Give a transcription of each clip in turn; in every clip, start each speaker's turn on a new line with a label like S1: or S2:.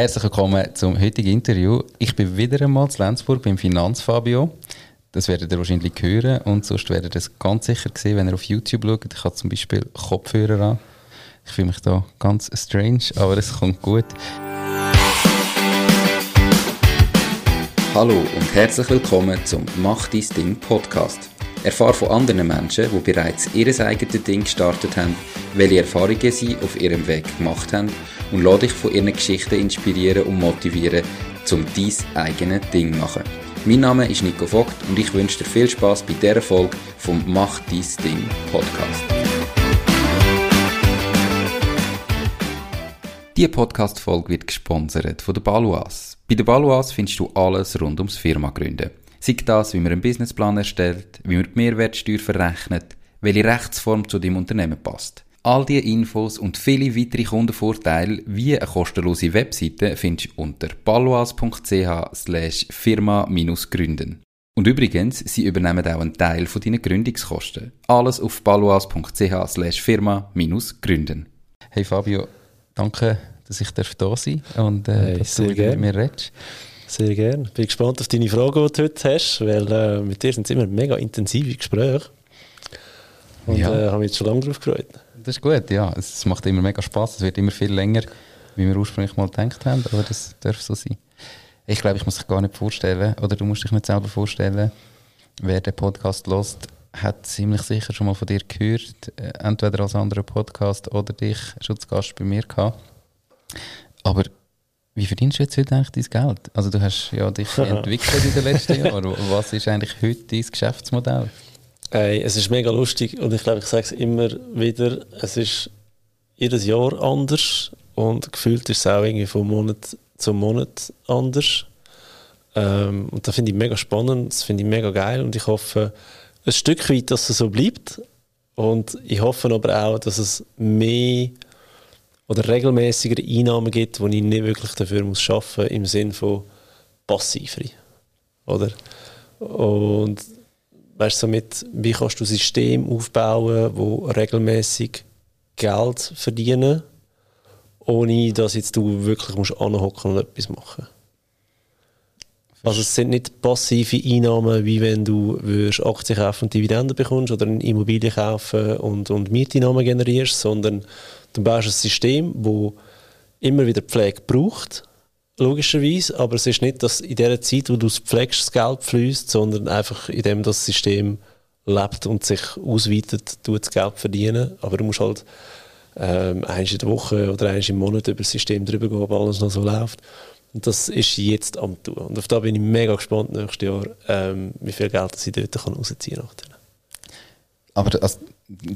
S1: Herzlich willkommen zum heutigen Interview. Ich bin wieder einmal in Lenzburg beim Finanzfabio. Das werdet ihr wahrscheinlich hören und sonst werdet ihr es ganz sicher sehen, wenn ihr auf YouTube schaut. Ich habe zum Beispiel Kopfhörer an. Ich fühle mich da ganz strange, aber es kommt gut. Hallo und herzlich willkommen zum Mach dein Ding Podcast. Erfahre von anderen Menschen, die bereits ihr eigenes Ding gestartet haben, welche Erfahrungen sie auf ihrem Weg gemacht haben und lade dich von ihren Geschichten inspirieren und motivieren, um dein eigenes Ding zu machen. Mein Name ist Nico Vogt und ich wünsche dir viel Spaß bei dieser Folge vom Mach dein Ding Podcast. Diese Podcast-Folge wird gesponsert von der Baluas. Bei der Baluas findest du alles rund ums Firma gründen. Sei das, wie man einen Businessplan erstellt, wie man die Mehrwertsteuer verrechnet, welche Rechtsform zu deinem Unternehmen passt. All diese Infos und viele weitere Kundenvorteile wie eine kostenlose Webseite findest du unter slash firma-gründen. Und übrigens, sie übernehmen auch einen Teil von deinen Gründungskosten. Alles auf slash firma-gründen. Hey Fabio, danke, dass ich da sein darf und äh,
S2: hey,
S1: dass du mit mir redest.
S2: Sehr gerne. Bin gespannt auf deine Fragen, die du heute hast, weil äh, mit dir sind es immer mega intensive Gespräche. Und ja. äh, habe mich jetzt schon lange darauf gefreut.
S1: Das ist gut, ja. Es macht immer mega Spaß. Es wird immer viel länger, wie wir ursprünglich mal gedacht haben, aber das darf so sein. Ich glaube, ich muss dich gar nicht vorstellen, oder du musst dich nicht selber vorstellen. Wer den Podcast lost, hat ziemlich sicher schon mal von dir gehört, äh, entweder als anderer Podcast oder dich schon zu Gast bei mir gehabt. Aber wie verdienst du jetzt heute eigentlich dein Geld? Also du hast ja dich entwickelt in den letzten Jahren. Was ist eigentlich heute dein Geschäftsmodell?
S2: Hey, es ist mega lustig und ich glaube, ich sage es immer wieder, es ist jedes Jahr anders und gefühlt ist es auch irgendwie von Monat zu Monat anders. Ähm, und das finde ich mega spannend, das finde ich mega geil und ich hoffe ein Stück weit, dass es so bleibt. Und ich hoffe aber auch, dass es mehr oder regelmäßigere Einnahmen gibt, die ich nicht wirklich dafür muss schaffen im Sinne von passivere. Oder? Und weißt du, somit, wie kannst du ein System aufbauen, wo regelmäßig Geld verdienen, ohne dass jetzt du wirklich musst anhocken und etwas machen. Also es sind nicht passive Einnahmen, wie wenn du Aktien kaufen und Dividenden bekommst oder eine Immobilie kaufen und, und Mieteinnahmen generierst, sondern du baust ein System, wo immer wieder Pflege braucht logischerweise, aber es ist nicht, dass in der Zeit, wo du es pflegst, das Geld fließt, sondern einfach in dem das System lebt und sich ausweitet, tut das Geld verdienen. Aber du musst halt ähm, eins in der Woche oder eins im Monat über das System drüber gehen, ob alles noch so läuft. Und das ist jetzt am tun. Und auf da bin ich mega gespannt nächstes Jahr, ähm, wie viel Geld ich dort rausziehen kann.
S1: Aber also,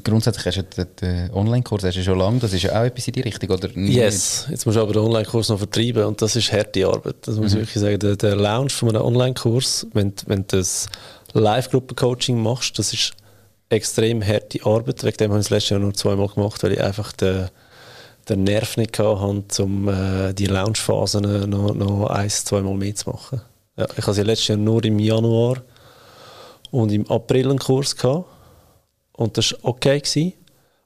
S1: grundsätzlich hast du den, Online-Kurs schon lange, das ist ja auch etwas in die Richtung, oder
S2: nicht? Yes, jetzt musst du aber den Online-Kurs noch vertreiben und das ist harte Arbeit. Das muss mhm. ich wirklich sagen. Der, der Launch von einem Online-Kurs, wenn, wenn du das Live-Gruppen-Coaching machst, das ist extrem harte Arbeit. Wegen dem habe ich das letzte Jahr nur zweimal gemacht, weil ich einfach den, den Nerv nicht hatte, um äh, die Launch-Phasen noch, noch ein, zweimal mehr zu machen. Ja, ich hatte letztes Jahr nur im Januar und im April einen Kurs gehabt und das war okay. Gewesen.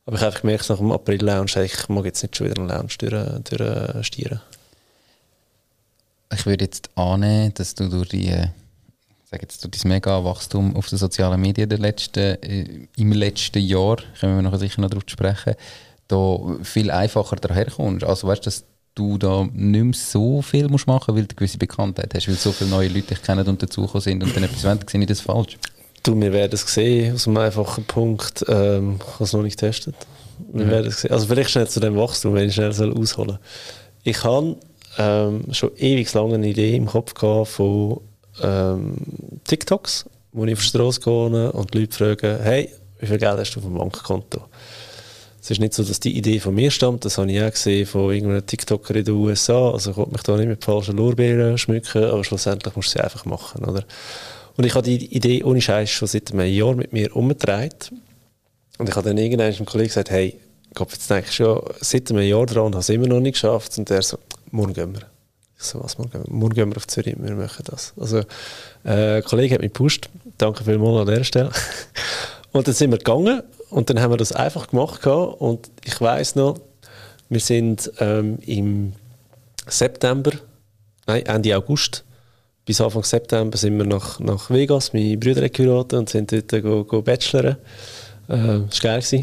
S2: Aber ich habe einfach gemerkt, nach dem April-Lounge, ich mag jetzt nicht schon wieder einen Lounge durchstieren. Durch,
S1: ich würde jetzt annehmen, dass du durch die sag jetzt, durch dein mega Wachstum auf den sozialen Medien der letzten, äh, im letzten Jahr, können wir noch sicher noch darauf sprechen, da viel einfacher daherkommst. Also weißt du, dass du da nicht mehr so viel musst machen musst, weil du eine gewisse Bekanntheit hast, weil so viele neue Leute dich kennen und dazugekommen sind und dann etwas wollen, sehe ich das falsch?
S2: Du, wir werden es sehen, aus einem einfachen Punkt. Ähm, ich habe es noch nicht getestet. Wir mhm. werden es sehen. Also vielleicht schnell zu dem Wachstum, wenn ich schnell soll ausholen soll. Ich habe ähm, schon ewig lange eine Idee im Kopf gehabt von ähm, TikToks, wo ich auf die Straße gehe und die Leute fragen, hey, wie viel Geld hast du auf dem Bankkonto? Es ist nicht so, dass die Idee von mir stammt, das habe ich auch gesehen von irgendeiner TikToker in den USA. Also ich wollte mich da nicht mit falschen Lorbeeren schmücken, aber schlussendlich musst du sie einfach machen, oder? Und ich habe die Idee ohne Scheiß schon seit einem Jahr mit mir umgedreht. Und ich habe dann irgendwann einem Kollegen gesagt, hey, Gott, jetzt denke ich schon seit einem Jahr dran und habe es immer noch nicht geschafft. Und der so, morgen gehen wir. Ich so, was, morgen, morgen gehen wir auf Zürich, wir machen das. Also, äh, ein Kollege hat mich gepusht. Danke vielmals an der Stelle. und dann sind wir gegangen und dann haben wir das einfach gemacht. Und ich weiß noch, wir sind ähm, im September, nein, Ende August bis Anfang September sind wir nach, nach Vegas, meine Brüder haben geheiratet und sind dort go, go bacheloren. Äh, das war geil.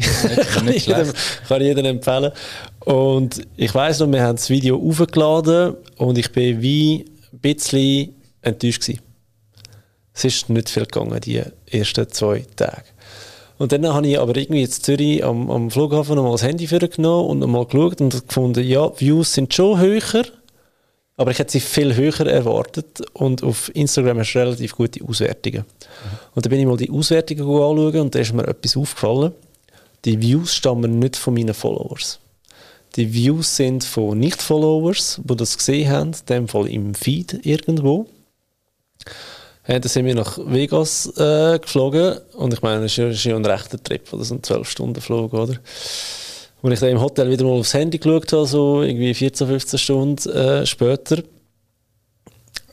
S2: kann, ich jedem, kann ich jedem empfehlen. Und ich weiss noch, wir haben das Video aufgeladen und ich bin wie ein bisschen enttäuscht gewesen. Es ist nicht viel gegangen, die ersten zwei Tage. Und dann habe ich aber irgendwie jetzt Zürich am, am Flughafen nochmal das Handy genommen und nochmal geschaut und gefunden, ja, Views sind schon höher, aber ich hätte sie viel höher erwartet und auf Instagram hast du relativ gute Auswertungen. Mhm. Und dann bin ich mal die Auswertungen anschauen und da ist mir etwas aufgefallen. Die Views stammen nicht von meinen Followers. Die Views sind von Nicht-Followers, die das gesehen haben, in dem Fall im Feed irgendwo. Ja, dann sind wir nach Vegas äh, geflogen und ich meine, das ist ja ein rechter Trip, das sind 12 Stunden Flug, oder? Als ich dann im Hotel wieder mal aufs Handy geschaut habe, so irgendwie 14, 15 Stunden äh, später,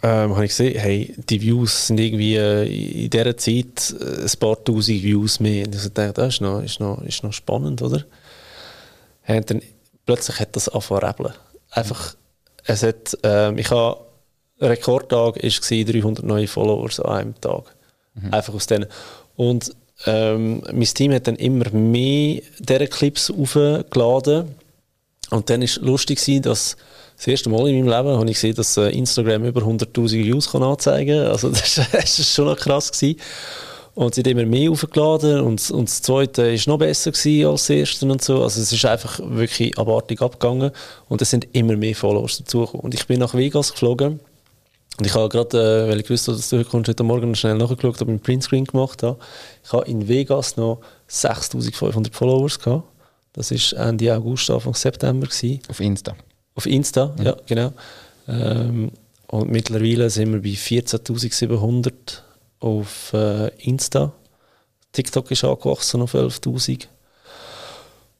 S2: ähm, habe ich gesehen, hey, die Views sind irgendwie äh, in dieser Zeit äh, ein paar tausend Views mehr. Und ich dachte, das ist noch, ist noch, ist noch spannend, oder? Und dann, plötzlich hat das angefangen Einfach, es hat, ähm, ich habe, Rekordtag war 300 neue Followers an einem Tag. Mhm. Einfach aus denen. Und ähm, mein Team hat dann immer mehr dieser Clips aufgeladen. Und dann war lustig, dass das erste Mal in meinem Leben habe ich gesehen, dass äh, Instagram über 100.000 Views kann anzeigen kann. Also das war schon noch krass. Gewesen. Und sie hat immer mehr aufgeladen und, und das zweite war noch besser gewesen als das erste und so. Also es ist einfach wirklich abartig abgegangen und es sind immer mehr Followers dazugekommen. Und ich bin nach Vegas geflogen und ich habe gerade, äh, weil ich wusste, dass du kommst, heute Morgen schnell nachgeschaut, ich einen Printscreen gemacht habe. Ich habe in Vegas noch 6500 Followers gehabt. Das war Ende August, Anfang September. Gewesen.
S1: Auf Insta?
S2: Auf Insta, mhm. ja, genau. Ähm, und mittlerweile sind wir bei 14.700 auf äh, Insta. TikTok ist angewachsen auf 11.000.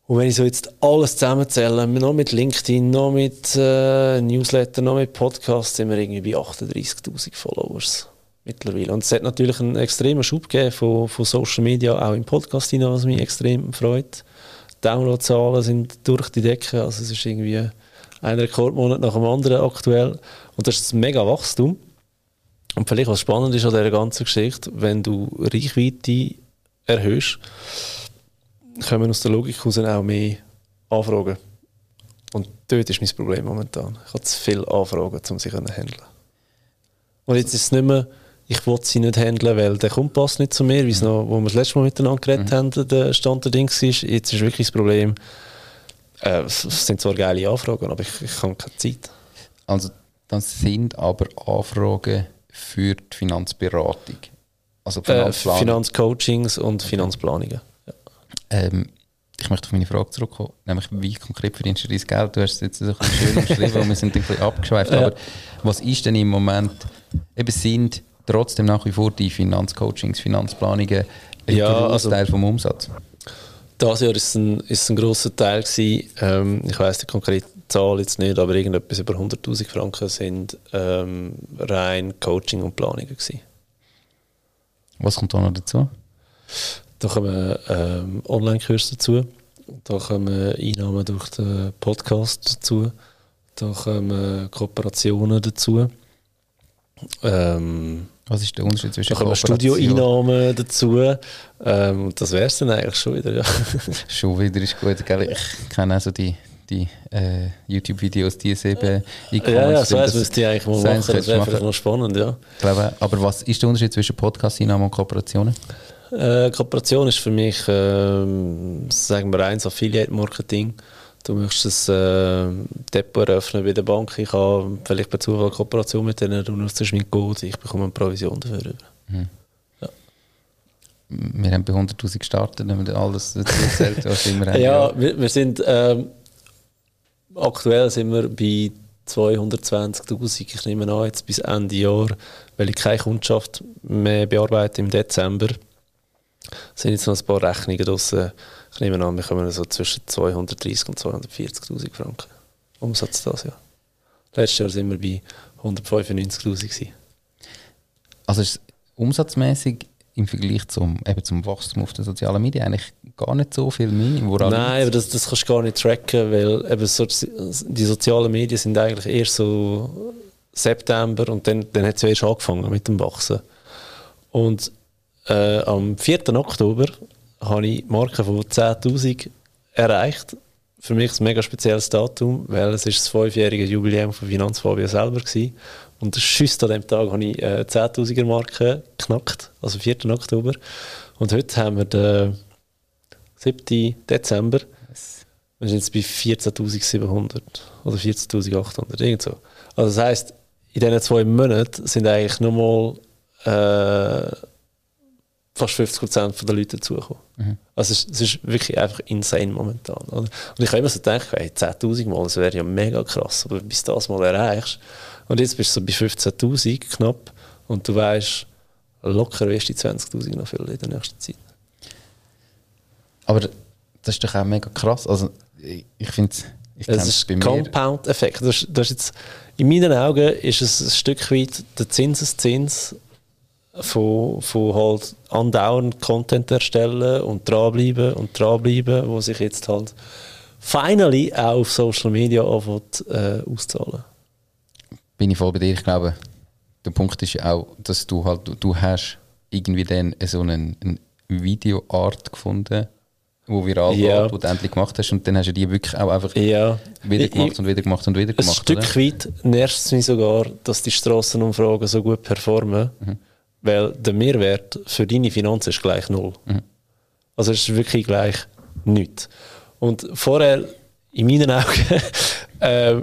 S2: Und wenn ich so jetzt alles zusammenzähle, noch mit LinkedIn, noch mit äh, Newsletter, noch mit Podcasts, sind wir irgendwie bei 38.000 Followers mittlerweile. Und es hat natürlich einen extremen Schub gegeben von, von Social Media, auch im Podcast hinein, was mich extrem freut. Downloadzahlen sind durch die Decke, also es ist irgendwie ein Rekordmonat nach dem anderen aktuell. Und das ist ein mega Wachstum. Und vielleicht was spannend ist an dieser ganzen Geschichte, wenn du Reichweite erhöhst, kommen aus der Logik heraus auch mehr Anfragen. Und dort ist mein Problem momentan. Ich habe zu viele Anfragen, um sie zu handeln. Und jetzt ist es nicht mehr, ich will sie nicht handeln, weil der Kompass nicht zu mir, wie es mhm. noch, wo wir das letzte Mal miteinander geredet mhm. haben, der Stand der Dings ist. Jetzt ist wirklich das Problem, äh, es sind zwar geile Anfragen, aber ich, ich habe keine Zeit.
S1: Also das sind aber Anfragen für die Finanzberatung.
S2: Also äh, Finanzcoachings und Finanzplanungen.
S1: Ähm, ich möchte auf meine Frage zurückkommen, nämlich wie konkret verdienst du dein Geld? Du hast es jetzt so ein bisschen schön umschrieben und wir sind ein bisschen abgeschweift, ja. aber was ist denn im Moment, eben sind trotzdem nach wie vor die Finanzcoachings, Finanzplanungen ein ja, Großteil also, vom Umsatz?
S2: Das Jahr ist ein, ist ein grosser Teil gewesen. Ähm, ich weiß die konkrete Zahl jetzt nicht, aber irgendetwas über 100'000 Franken sind ähm, rein Coaching und Planungen gewesen.
S1: Was kommt da noch dazu?
S2: Da kommen ähm, Online-Kurse dazu. Da kommen Einnahmen durch den Podcast dazu. Da kommen Kooperationen dazu.
S1: Ähm, Was ist der Unterschied zwischen
S2: Da kommen Studioeinnahmen dazu. Ähm, das wäre es dann eigentlich schon wieder. Ja.
S1: schon wieder ist gut. Gell? Ich kenne also die, die äh, YouTube-Videos, die es eben
S2: Ja, ja, so das müsste ich eigentlich mal machen. Das wäre vielleicht noch spannend, ja.
S1: Aber was ist der Unterschied zwischen Podcast-Einnahmen und Kooperationen?
S2: Äh, Kooperation ist für mich, äh, sagen wir eins, Affiliate-Marketing. Du möchtest ein äh, Depot eröffnen bei der Bank. Ich habe vielleicht bei Zufall Kooperation mit denen, du nutzt mein Code, ich bekomme eine Provision dafür. Mhm.
S1: Ja. Wir haben bei 100'000 gestartet, haben wir alles erzählt, was
S2: immer haben. Ja, wir, wir sind, ähm, aktuell sind wir bei 220'000. Ich nehme an, jetzt bis Ende Jahr, weil ich keine Kundschaft mehr bearbeite im Dezember sind jetzt noch ein paar Rechnungen draussen. Ich nehme an, wir kommen so zwischen 230 und 240.000 Franken Umsatz das Jahr. Letztes Jahr sind wir bei 195.000
S1: Also ist umsatzmäßig im Vergleich zum, eben zum Wachstum auf den sozialen Medien eigentlich gar nicht so viel mehr.
S2: Nein, aber das, das kannst du gar nicht tracken, weil eben so, die sozialen Medien sind eigentlich erst so September und dann, dann hat es ja erst angefangen mit dem Wachsen. Und äh, am 4. Oktober habe ich die Marke von 10'000 erreicht. Für mich ein mega spezielles Datum, weil es ist das fünfjährige Jubiläum von Finanzfabia selber war. Und schüss an dem Tag habe ich äh, 10'000er Marke geknackt, also 4. Oktober. Und heute haben wir den 7. Dezember. Wir sind jetzt bei 14.700 oder 14.800, irgend so. Also das heisst, in diesen zwei Monaten sind eigentlich nochmal äh, fast 50% der Leute dazugekommen. Mhm. Also es, es, ist wirklich einfach insane momentan. Oder? Und ich habe immer so gedacht, hey, 10'000 Mal, das wäre ja mega krass, aber bis das mal erreichst. Und jetzt bist du so bei 15'000 knapp und du weißt, locker wirst du die 20'000 noch füllen in der nächsten Zeit.
S1: Aber das ist doch auch mega krass. Also ich, ich finde es...
S2: Es ist ein Compound-Effekt. in meinen Augen ist es ein Stück weit der Zinseszins von, von halt andauernd Content erstellen und dranbleiben und dranbleiben, wo sich jetzt halt finally auch auf Social Media anfängt, äh, auszahlen.
S1: Bin ich voll bei dir. Ich glaube, der Punkt ist ja auch, dass du halt, du, du hast irgendwie dann so eine, eine Videoart gefunden, wo viral ja. geht, wo du endlich gemacht hast und dann hast du die wirklich auch einfach ja. wieder gemacht und wieder gemacht und wieder gemacht.
S2: Ein Stück oder? weit nervt es mich sogar, dass die Strassenumfragen so gut performen. Mhm weil der Mehrwert für deine Finanzen ist gleich null. Mhm. Also es ist wirklich gleich nichts. Und vorher, in meinen Augen, äh,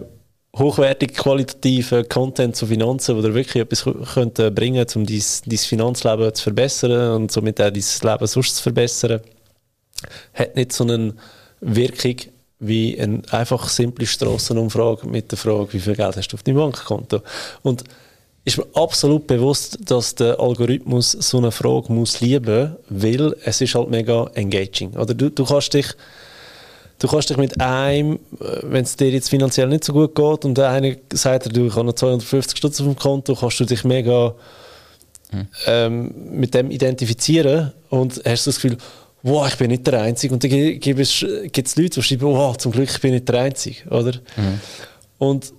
S2: hochwertig qualitativen Content zu Finanzen, wo dir wirklich etwas könnte bringen um dein, dein Finanzleben zu verbessern und somit auch dein Leben sonst zu verbessern, hat nicht so eine Wirkung wie eine einfach simple Strassenumfrage mit der Frage, wie viel Geld hast du auf deinem Bankkonto. Und ist mir absolut bewusst, dass der Algorithmus so eine Frage muss lieben, weil es ist halt mega engaging. Oder du, du kannst dich du kannst dich mit einem, wenn es dir jetzt finanziell nicht so gut geht und der eine sagt du, ich habe noch 250 Stutz auf dem Konto, kannst du dich mega hm. ähm, mit dem identifizieren und hast das Gefühl, wow, ich bin nicht der Einzige. Und dann gibt es, Leute, die schreiben, wow, zum Glück ich bin nicht der Einzige. Oder? Mhm. Und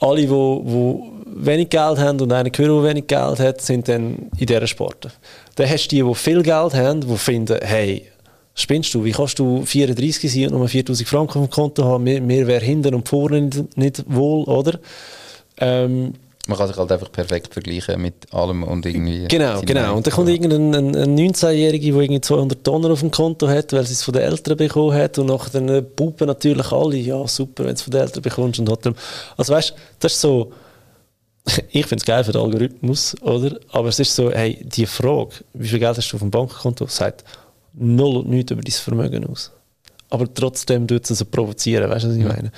S2: alle, die, die wenig Geld haben und einer gehört, der wenig Geld hat, sind dann in dieser Sparte. Dann hast du die, die viel Geld haben, die finden, hey, spinnst du, wie kannst du 34 sein und nur 4000 Franken auf dem Konto haben, mir, mir wäre hinten und vorne nicht, nicht wohl, oder? Ähm,
S1: man kann sich halt einfach perfekt vergleichen mit allem und irgendwie.
S2: Genau, genau. Und dann kommt irgendein ein, ein 19-Jähriger, der irgendwie 200 Tonnen auf dem Konto hat, weil sie es von den Eltern bekommen hat. Und nachher dann pupen natürlich alle, ja, super, wenn du es von den Eltern bekommst. Und hat dann, also weißt du, das ist so, ich finde es geil für den Algorithmus, oder? Aber es ist so, hey, die Frage, wie viel Geld hast du auf dem Bankkonto, sagt null und nichts über dein Vermögen aus. Aber trotzdem tut es so provozieren, weißt du, was ich meine?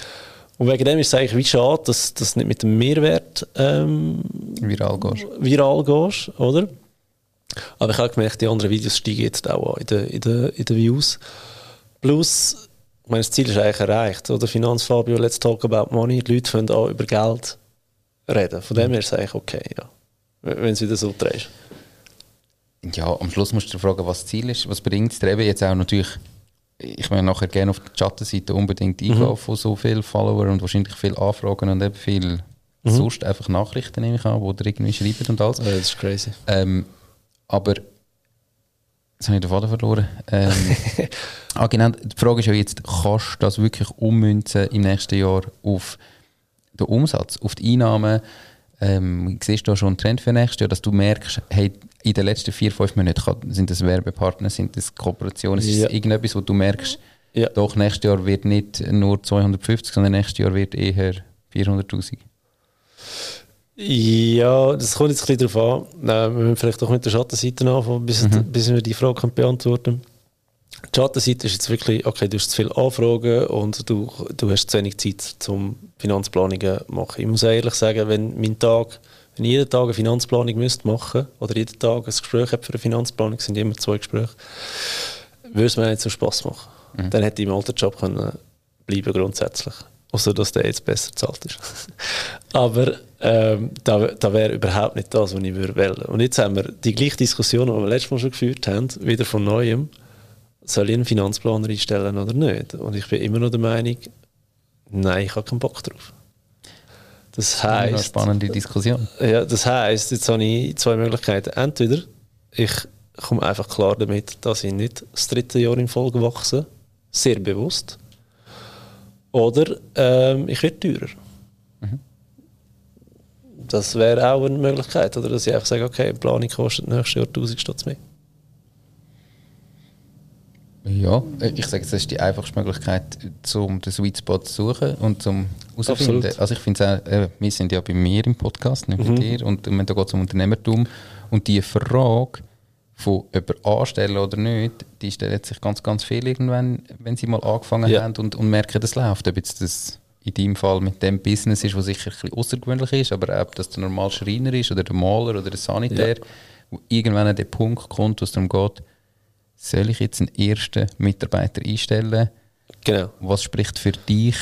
S2: Und wegen dem ist es eigentlich wie schade, dass du nicht mit dem Mehrwert ähm,
S1: viral, gehst.
S2: viral gehst, oder? Aber ich habe gemerkt, die anderen Videos steigen jetzt auch an in den, in den, in den Views. Plus, ich meine, das Ziel ist eigentlich erreicht, oder? Finanzfabio, let's talk about money. Die Leute können auch über Geld reden. Von dem her ist es eigentlich okay, ja. Wenn es wieder so drehst.
S1: Ja, am Schluss musst du dir fragen, was das Ziel ist. Was bringt es dir eben jetzt auch natürlich ich meine nachher gerne auf die Chattenseite unbedingt eingehen mhm. von so vielen Followern und wahrscheinlich viele Anfragen und eben viel mhm. sonst einfach Nachrichten nehme ich an, wo ihr irgendwie schreibt und alles.
S2: Ja, das ist crazy.
S1: Ähm, aber jetzt habe ich den Faden verloren. Ähm, ah, genau, die Frage ist ja jetzt, kannst du das wirklich ummünzen im nächsten Jahr auf den Umsatz, auf die Einnahmen? Ähm, siehst du schon einen Trend für nächstes Jahr, dass du merkst, hey, in den letzten vier, fünf Monaten sind das Werbepartner, sind das Kooperationen, ist ja. das irgendetwas, wo du merkst, ja. doch nächstes Jahr wird nicht nur 250, sondern nächstes Jahr wird eher 400'000?
S2: Ja, das kommt jetzt ein bisschen darauf an. wir müssen vielleicht auch mit der Schattenseite anfangen, bis, mhm. bis wir die Frage beantworten können. Die Schattenseite ist jetzt wirklich, okay, du hast zu viele Anfragen und du, du hast zu wenig Zeit zum Finanzplanungen machen. Ich muss ehrlich sagen, wenn mein Tag, wenn ich jeden Tag eine Finanzplanung müsste machen oder jeden Tag ein Gespräch habe für eine Finanzplanung, sind immer zwei Gespräche, würde es mir nicht so Spass machen. Mhm. Dann hätte ich im alten Job können bleiben grundsätzlich. Außer dass der jetzt besser bezahlt ist. Aber ähm, da, da wäre überhaupt nicht das, was ich würde wählen. Und jetzt haben wir die gleiche Diskussion, die wir letztes Mal schon geführt haben, wieder von Neuem. Soll ich einen Finanzplaner einstellen oder nicht? Und ich bin immer noch der Meinung, nein, ich habe keinen Bock drauf. Das heißt, eine
S1: spannende Diskussion.
S2: Ja, das heißt, jetzt habe ich zwei Möglichkeiten. Entweder ich komme einfach klar damit, dass ich nicht das dritte Jahr in Folge wachse, sehr bewusst, oder ähm, ich werde teurer. Mhm. Das wäre auch eine Möglichkeit, oder dass ich einfach sage, okay, die Planung kostet nächstes Jahr 1000 Stutz mehr.
S1: Ja, ich sage, das ist die einfachste Möglichkeit, um den Sweet Spot zu suchen und zum herauszufinden. Also ich finde auch, äh, wir sind ja bei mir im Podcast, nicht mhm. bei dir, und da geht es um Unternehmertum und die Frage von ob anstellen oder nicht, die stellen sich ganz, ganz viel irgendwann, wenn sie mal angefangen ja. haben und, und merken, das läuft. Ob jetzt das in deinem Fall mit dem Business ist, was sicher ein bisschen außergewöhnlich ist, aber ob das der normale Schreiner ist oder der Maler oder der Sanitär, ja. wo irgendwann an den Punkt kommt, wo es darum geht, soll ich jetzt einen ersten Mitarbeiter einstellen?
S2: Genau.
S1: Was spricht für dich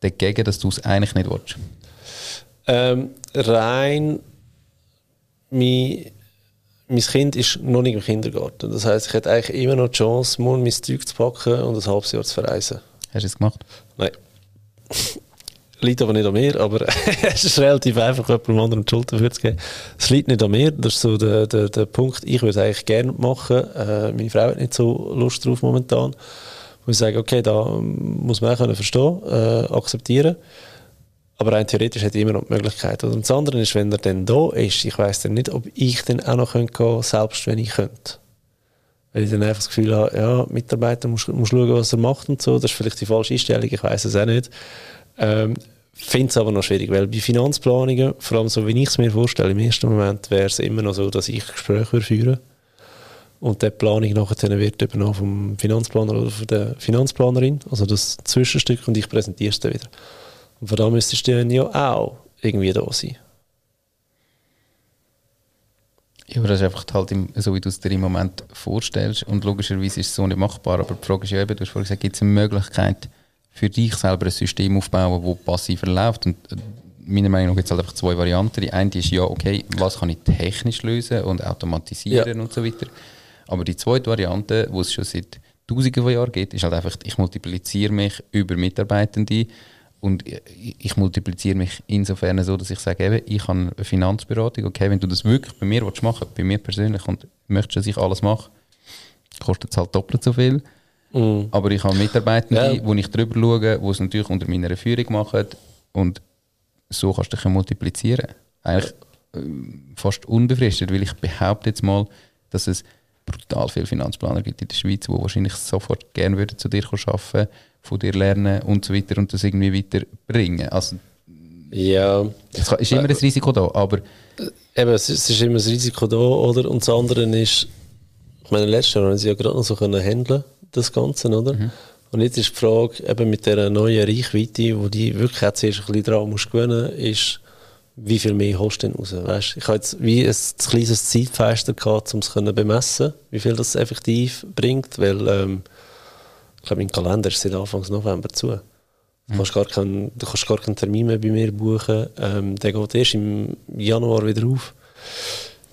S1: dagegen, dass du es eigentlich nicht willst?
S2: Ähm, rein mein, mein Kind ist noch nicht im Kindergarten. Das heißt, ich hätte eigentlich immer noch die Chance, morgen mein Zeug zu packen und ein halbes Jahr zu verreisen.
S1: Hast du es gemacht?
S2: Nein. Liegt aber nicht an mir, aber es ist relativ einfach, jemandem anderen die Schuld dafür zu geben. Es liegt nicht an mir, das ist so der, der, der Punkt, ich würde es eigentlich gerne machen, äh, meine Frau hat nicht so Lust drauf momentan, wo ich sage, okay, da muss man auch können verstehen, äh, akzeptieren, aber rein theoretisch hätte ich immer noch die Möglichkeit. Und das andere ist, wenn er dann da ist, ich weiß dann nicht, ob ich dann auch noch gehen könnte, selbst wenn ich könnte. Weil ich dann einfach das Gefühl habe, ja, Mitarbeiter muss, schauen, was er macht und so. Das ist vielleicht die falsche Einstellung, ich weiß es auch nicht. Ähm, Finde es aber noch schwierig, weil bei Finanzplanungen, vor allem so wie ich es mir vorstelle, im ersten Moment wäre es immer noch so, dass ich Gespräche führen und die Planung nachher wird übernommen vom Finanzplaner oder von der Finanzplanerin, also das Zwischenstück und ich präsentiere es dann wieder. Und von da müsstest du dann ja auch irgendwie da sein.
S1: Ja, aber das ist einfach halt im, so, wie du es dir im Moment vorstellst und logischerweise ist es so nicht machbar, aber die Frage ist ja eben, du hast vorhin gesagt, gibt es eine Möglichkeit, für dich selber ein System aufbauen, das passiv verläuft. Und äh, meiner Meinung nach gibt es halt einfach zwei Varianten. Die eine ist ja, okay, was kann ich technisch lösen und automatisieren ja. und so weiter. Aber die zweite Variante, wo es schon seit Tausenden von Jahren geht, ist halt einfach, ich multipliziere mich über Mitarbeitende und ich multipliziere mich insofern so, dass ich sage, eben, ich habe eine Finanzberatung, okay, wenn du das wirklich bei mir willst machen, bei mir persönlich und möchtest, dass ich alles mache, kostet es halt doppelt so viel. Mm. Aber ich habe Mitarbeitende, ja. wo ich drüber schaue, die es natürlich unter meiner Führung machen und so kannst du dich multiplizieren. Eigentlich äh, fast unbefristet, weil ich behaupte jetzt mal, dass es brutal viele Finanzplaner gibt in der Schweiz, die wahrscheinlich sofort gerne würden zu dir arbeiten, von dir lernen und so weiter und das irgendwie weiterbringen. Also,
S2: ja.
S1: Es ist immer ein Risiko da, aber...
S2: Äh, eben, es ist immer ein Risiko da, oder? Und das andere ist, ich meine, letztes Jahr haben sie ja gerade noch so können handeln das Ganze, oder? Mhm. Und jetzt ist die Frage, eben mit dieser neuen Reichweite, wo die wirklich auch zuerst ein bisschen dran musst gewinnen, ist, wie viel mehr holst du denn raus? Weißt? Ich habe jetzt wie ein, ein kleines Zeitfenster gehabt, um es zu bemessen, wie viel das effektiv bringt, weil ähm, ich glaube, mein Kalender ist seit Anfang November zu. Du, mhm. kannst gar keinen, du kannst gar keinen Termin mehr bei mir buchen. Ähm, der geht erst im Januar wieder auf.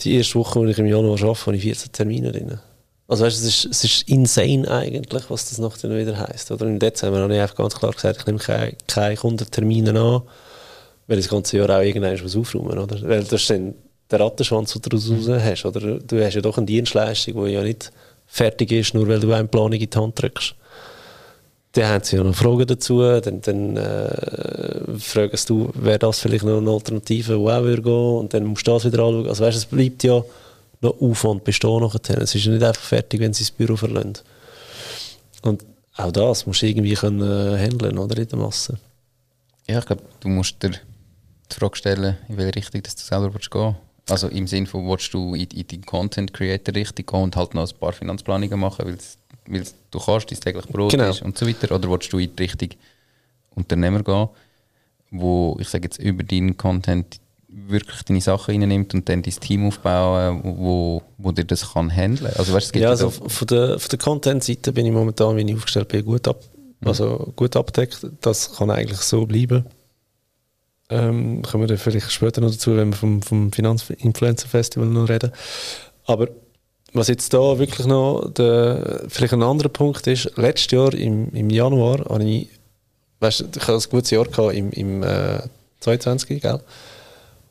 S2: Die erste Woche, wo ich im Januar arbeite, habe ich 14 Termine drin. Also weißt, es, ist, es ist insane eigentlich, was das noch dann wieder heisst. Oder im Dezember habe ich einfach ganz klar gesagt, ich nehme keine, keine Kundentermine an, weil das ganze Jahr auch irgendwann was aufräumen, oder? Weil das ist dann der Rattenschwanz, den du daraus mhm. hast, oder? Du hast ja doch eine Dienstleistung, die ja nicht fertig ist, nur weil du eine Planung in die Hand drückst. Dann haben sie ja noch Fragen dazu, dann, dann äh, fragst du, wäre das vielleicht noch eine Alternative, die auch würde gehen, und dann musst du das wieder anschauen. Also weißt, es bleibt ja noch Aufwand bestehen nachher. Es ist ja nicht einfach fertig, wenn sie das Büro verlassen. Und auch das musst du irgendwie können äh, handeln, oder, in der Masse.
S1: Ja, ich glaube, du musst dir die Frage stellen, in welche Richtung dass du selber willst gehen Also im Sinne von, willst du in, in die Content Creator Richtung gehen und halt noch ein paar Finanzplanungen machen, weil du kannst, dein täglich Brot genau. ist und so weiter, oder willst du in die Richtung Unternehmer gehen, wo, ich sage jetzt, über deinen Content wirklich deine Sachen reinnimmt und dann dein Team aufbauen, wo, wo dir das kann handeln also, weißt,
S2: Ja, also von der, von der Content-Seite bin ich momentan, wie ich aufgestellt bin, gut, ab, mhm. also gut abdeckt. Das kann eigentlich so bleiben. Ähm, kommen wir dann vielleicht später noch dazu, wenn wir vom, vom Finanzinfluencer-Festival noch reden. Aber was jetzt da wirklich noch der, vielleicht ein anderer Punkt ist, letztes Jahr im, im Januar habe ich, weißt, ich hatte ein gutes Jahr gehabt im, im äh, 22, gell?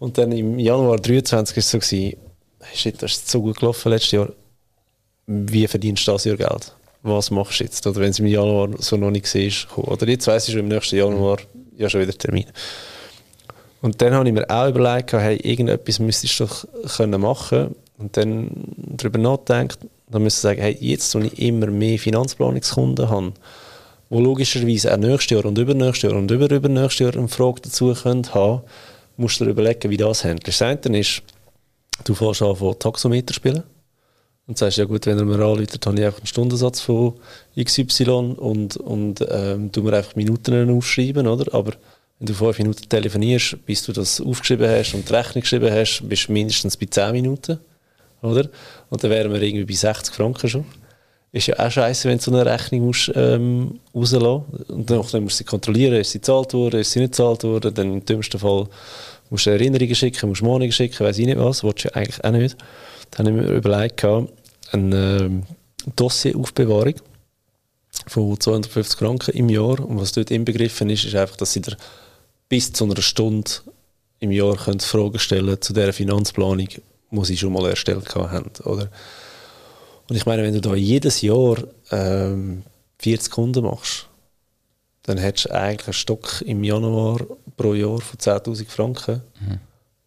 S2: Und dann im Januar 23 war es so, gewesen, shit, das ist so gut gelaufen letztes Jahr. Wie verdienst du das Jahr Geld? Was machst du jetzt? Oder wenn es im Januar so noch nicht siehst, oder jetzt weiss ich schon im nächsten Januar ja schon wieder Termin. Und dann habe ich mir auch überlegt, hey, irgendetwas müsstest du doch können machen und dann darüber nachdenkt, dann müsste ich sagen, hey, jetzt, wo ich immer mehr Finanzplanungskunden habe, wo logischerweise auch nächstes Jahr und übernächstes Jahr und überübernächstes Jahr eine Frage dazu haben, musst du dir überlegen, wie das handelt. Das eine ist, du fährst an von Taxometer spielen und sagst, ja gut, wenn er mir anruft, habe ich einfach einen Stundensatz von XY und, und ähm, du mir einfach Minuten aufschreiben, oder? Aber wenn du fünf Minuten telefonierst, bis du das aufgeschrieben hast und die Rechnung geschrieben hast, bist du mindestens bei zehn Minuten, oder? Und dann wären wir irgendwie bei 60 Franken schon. Ist ja auch scheiße, wenn du so eine Rechnung musst, ähm, rauslassen Und dann musst du sie kontrollieren, ist sie gezahlt worden, ist sie nicht gezahlt worden. Dann im dümmsten Fall musst du Erinnerungen schicken, musst Mahnungen schicken, weiß ich nicht was, willst du eigentlich auch nicht. Dann habe ich mir überlegt, eine ähm, Dossieraufbewahrung von 250 Franken im Jahr. Und was dort inbegriffen ist, ist einfach, dass sie dir bis zu einer Stunde im Jahr Fragen stellen zu dieser Finanzplanung, die sie schon mal erstellt haben. Oder? Und ich meine, wenn du da jedes Jahr ähm, 40 Kunden machst, dann hättest du eigentlich einen Stock im Januar pro Jahr von 10.000 Franken, mhm.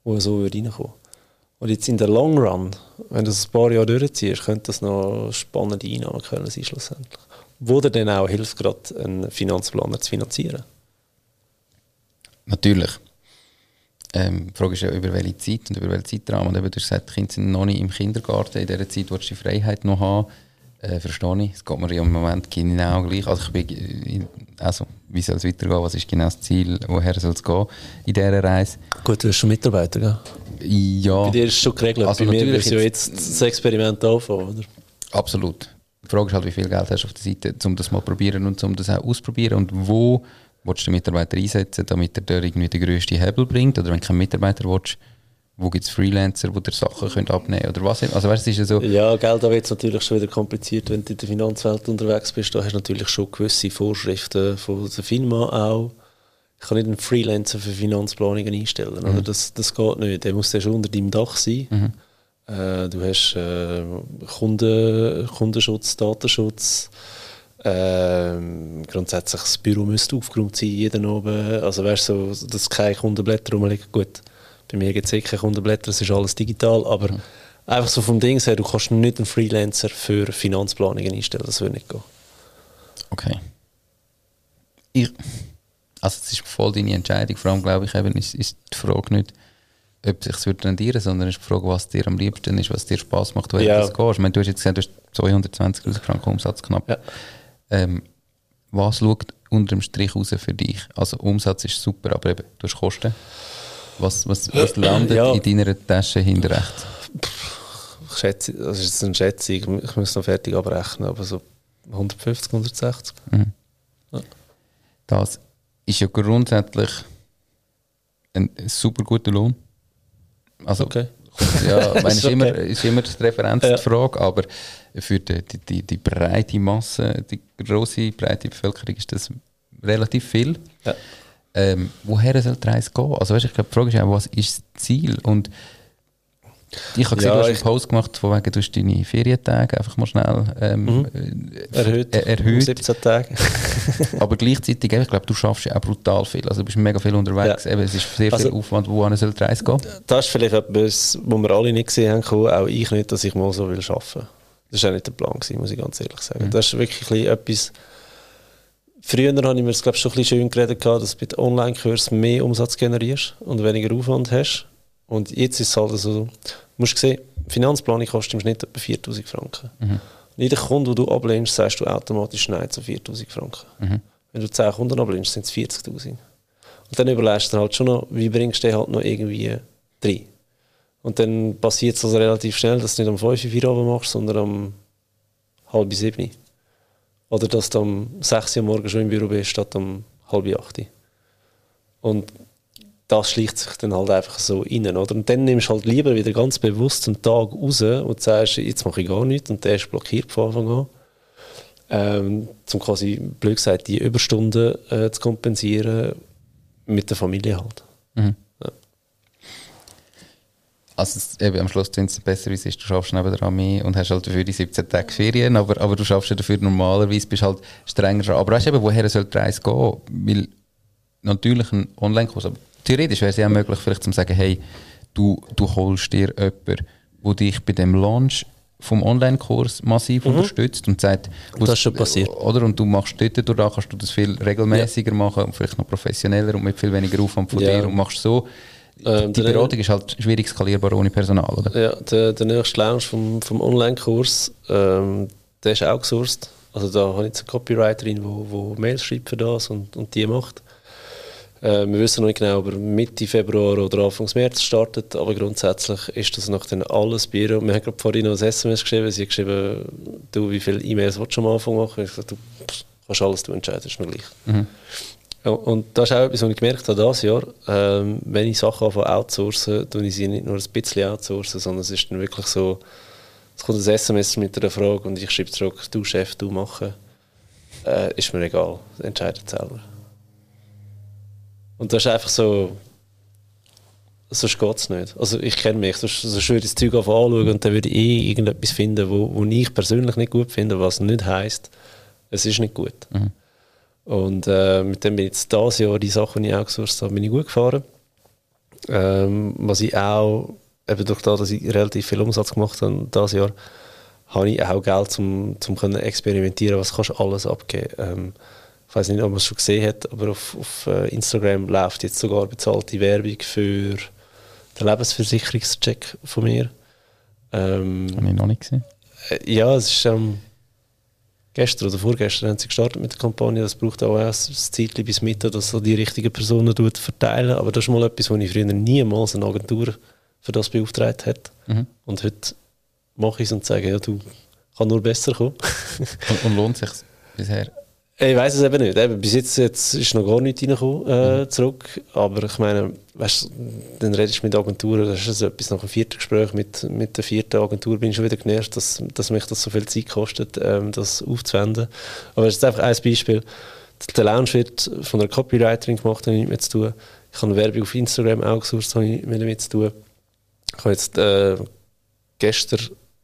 S2: wo so reinkommen Und jetzt in der Long Run, wenn du das ein paar Jahre durchziehst, könnte das noch spannende Einnahmen können sein schlussendlich. Wo dir dann auch hilft, gerade einen Finanzplaner zu finanzieren.
S1: Natürlich. Ähm, die Frage ist ja, über welche Zeit und über welchen Zeitraum. Und eben, du hast gesagt, die Kinder sind noch nicht im Kindergarten. In dieser Zeit willst du die Freiheit noch haben. Äh, verstehe ich. Es geht mir ja im Moment genau gleich. Also, ich bin, also wie soll es weitergehen? Was ist genau das Ziel? Woher soll es gehen in dieser Reise?
S2: Gut, du hast schon Mitarbeiter, gell?
S1: Ja.
S2: Bei dir ist es schon geregelt. Also Bei mir ist ja jetzt das Experiment anfangen, oder?
S1: Absolut. Die Frage ist halt, wie viel Geld hast du auf der Seite, um das mal zu probieren und um das auch auszuprobieren und wo willst du den Mitarbeiter einsetzen, damit er dir irgendwie den grössten Hebel bringt? Oder wenn du keinen Mitarbeiter willst, wo gibt es Freelancer, die dir Sachen können abnehmen können? Oder was? Also, weißt, ist ja, so
S2: ja, Geld da wird es natürlich schon wieder kompliziert, wenn du in der Finanzwelt unterwegs bist. Da hast du natürlich schon gewisse Vorschriften von der FINMA auch. Ich kann nicht einen Freelancer für Finanzplanungen einstellen. Mhm. Oder? Das, das geht nicht. Der muss ja schon unter deinem Dach sein. Mhm. Äh, du hast äh, Kunden, Kundenschutz, Datenschutz. Ähm, grundsätzlich das Büro müsste aufgeräumt sein, jeden oben. Also weißt du, so, dass keine Kundenblätter rumliegen. Gut, bei mir gibt es eh keine Kundenblätter, es ist alles digital, aber mhm. einfach so vom Ding her, du kannst nicht einen Freelancer für Finanzplanungen einstellen, das würde nicht gehen.
S1: Okay. Ich, also es ist voll deine Entscheidung, vor allem glaube ich eben, ist, ist die Frage nicht, ob es sich rendieren sondern ist die Frage, was dir am liebsten ist, was dir Spaß macht, wo ja. du gehst. Ich meine, du hast jetzt gesagt, du hast 220'000 Franken Umsatz knapp. Ja. Ähm, was schaut unter dem Strich raus für dich? Also Umsatz ist super, aber eben, du hast Kosten. Was, was, was landet ja. in deiner Tasche hinter rechts?
S2: Ich schätze, das ist eine Schätzung, ich muss noch fertig abrechnen, aber so 150, 160. Mhm.
S1: Ja. Das ist ja grundsätzlich ein super guter Lohn. Also, okay. Ja, meine, ist, okay. immer, ist immer die Referenzfrage, ja. aber für die, die, die, breite Masse, die große breite Bevölkerung ist das relativ viel. Ja. Ähm, woher soll die Reise gehen? Also weißt, ich glaube, die Frage ist auch, was ist das Ziel? Und ich habe gesehen, ja, du hast einen Post gemacht, von wegen du hast deine Ferientage einfach mal schnell ähm, mhm.
S2: Äh, erhöht. Äh, erhöht. 17 Tage.
S1: aber gleichzeitig, ich glaube, du schaffst ja auch brutal viel. Also du bist mega viel unterwegs. Ja. Eben, es ist sehr also, viel Aufwand, wo eine die Reise gehen.
S2: Das ist vielleicht etwas, was wir alle nicht gesehen haben, auch ich nicht, dass ich mal so will arbeiten will. Das war auch nicht der Plan, gewesen, muss ich ganz ehrlich sagen. Mhm. Das ist wirklich etwas... Früher habe ich mir das glaube ich, schon ein bisschen schön geredet, dass du mit Online-Kursen mehr Umsatz generierst und weniger Aufwand hast. Und jetzt ist es halt so, musst sehen, Finanzplanung kostet im Schnitt etwa 4000 Franken. Mhm. Jeder Kunde, den du ablehnst, sagst du automatisch Nein zu 4000 Franken. Mhm. Wenn du 10 Kunden ablehnst, sind es 40.000. Und dann überlegst du halt schon noch, wie bringst du den halt noch irgendwie rein. Und dann passiert es also relativ schnell, dass du nicht um 5 Uhr Feierabend machst, sondern um halb 7 Oder dass du um 6 Uhr morgens schon im Büro bist, statt um halb 8 Und das schleicht sich dann halt einfach so rein. Oder? Und dann nimmst du halt lieber wieder ganz bewusst einen Tag raus und sagst, jetzt mache ich gar nichts und der ist blockiert von Anfang an. Ähm, zum quasi, blöd gesagt, die Überstunden äh, zu kompensieren mit der Familie halt. Mhm. Ja.
S1: Also eben, am Schluss klingt es besser, ist, du schaffst nebenan mehr und hast halt dafür die 17 Tage Ferien, aber, aber du schaffst ja dafür normalerweise, bist halt strenger dran. Aber weißt du eben, woher soll die Reise gehen? Weil natürlich ein Online-Kurs, aber theoretisch wäre es ja auch möglich, vielleicht zu sagen, hey, du, du holst dir jemanden, der dich bei dem Launch vom Online-Kurs massiv mhm. unterstützt und sagt,
S2: das ist schon passiert.
S1: Oder? Und du machst dort, durch kannst du das viel regelmäßiger ja. machen und vielleicht noch professioneller und mit viel weniger Aufwand von ja. dir und machst so. Ähm, die Beratung ist halt schwierig skalierbar ohne Personal, oder?
S2: Ja, der, der nächste Launch vom, vom Online-Kurs, ähm, der ist auch gesourced. Also da habe ich jetzt eine Copywriterin, die wo, wo Mails schreibt für das und, und die macht. Äh, wir wissen noch nicht genau, ob er Mitte Februar oder Anfang März startet, aber grundsätzlich ist das noch dann alles Büro. Wir haben gerade vorhin noch ein SMS geschrieben, sie hat geschrieben, du, wie viele E-Mails willst du am Anfang machen? Ich habe gesagt, du kannst alles, du entscheidest, noch gleich. Mhm. Und das ist auch etwas, was ich gemerkt habe dieses Jahr. Ähm, wenn ich Sachen anfange outsourcen, tue ich sie nicht nur ein bisschen outsourcen, sondern es ist dann wirklich so, es kommt ein SMS mit einer Frage und ich schreibe zurück, du Chef, du machen. Äh, ist mir egal, entscheidet selber. Und das ist einfach so, sonst geht es nicht. Also ich kenne mich, sonst, sonst würde ich das Zeug anschauen und dann würde ich eh irgendetwas finden, wo, wo ich persönlich nicht gut finde, was nicht heisst, es ist nicht gut. Mhm. Und äh, mit dem bin ich jetzt dieses Jahr die Sachen, die ich auch gesourced habe, bin ich gut gefahren. Ähm, was ich auch, eben durch das, dass ich relativ viel Umsatz gemacht habe dieses Jahr, habe ich auch Geld, um zum können experimentieren, was kannst du alles abgeben. Ähm, ich weiß nicht, ob man es schon gesehen hat, aber auf, auf äh, Instagram läuft jetzt sogar bezahlte Werbung für den Lebensversicherungscheck von mir.
S1: Ähm, Habe ich noch nicht gesehen.
S2: Äh, ja, es ist ähm, gestern oder vorgestern haben sie gestartet mit der Kampagne. Das braucht auch erst ein Zeit bis Mittag, dass so die richtigen Personen verteilen. Aber das ist mal etwas, wo ich früher niemals eine Agentur für das beauftragt hätte. Mhm. Und heute mache ich es und sage, ja, du kann nur besser kommen.
S1: und, und lohnt sich bisher?
S2: Ich weiß es eben nicht. Eben, bis jetzt, jetzt ist noch gar nichts reingekommen äh, mhm. zurück. Aber ich meine, weißt, dann redest du mit Agenturen, das ist etwas nach dem vierten Gespräch mit, mit der vierten Agentur, bin ich schon wieder genervt, dass, dass mich das so viel Zeit kostet, ähm, das aufzuwenden. Aber es ist einfach ein Beispiel. Der Lounge wird von einer Copywriterin gemacht, habe ich mit zu tun. Ich habe Werbung auf Instagram auch gesucht, habe ich mit zu tun. Ich habe jetzt äh, gestern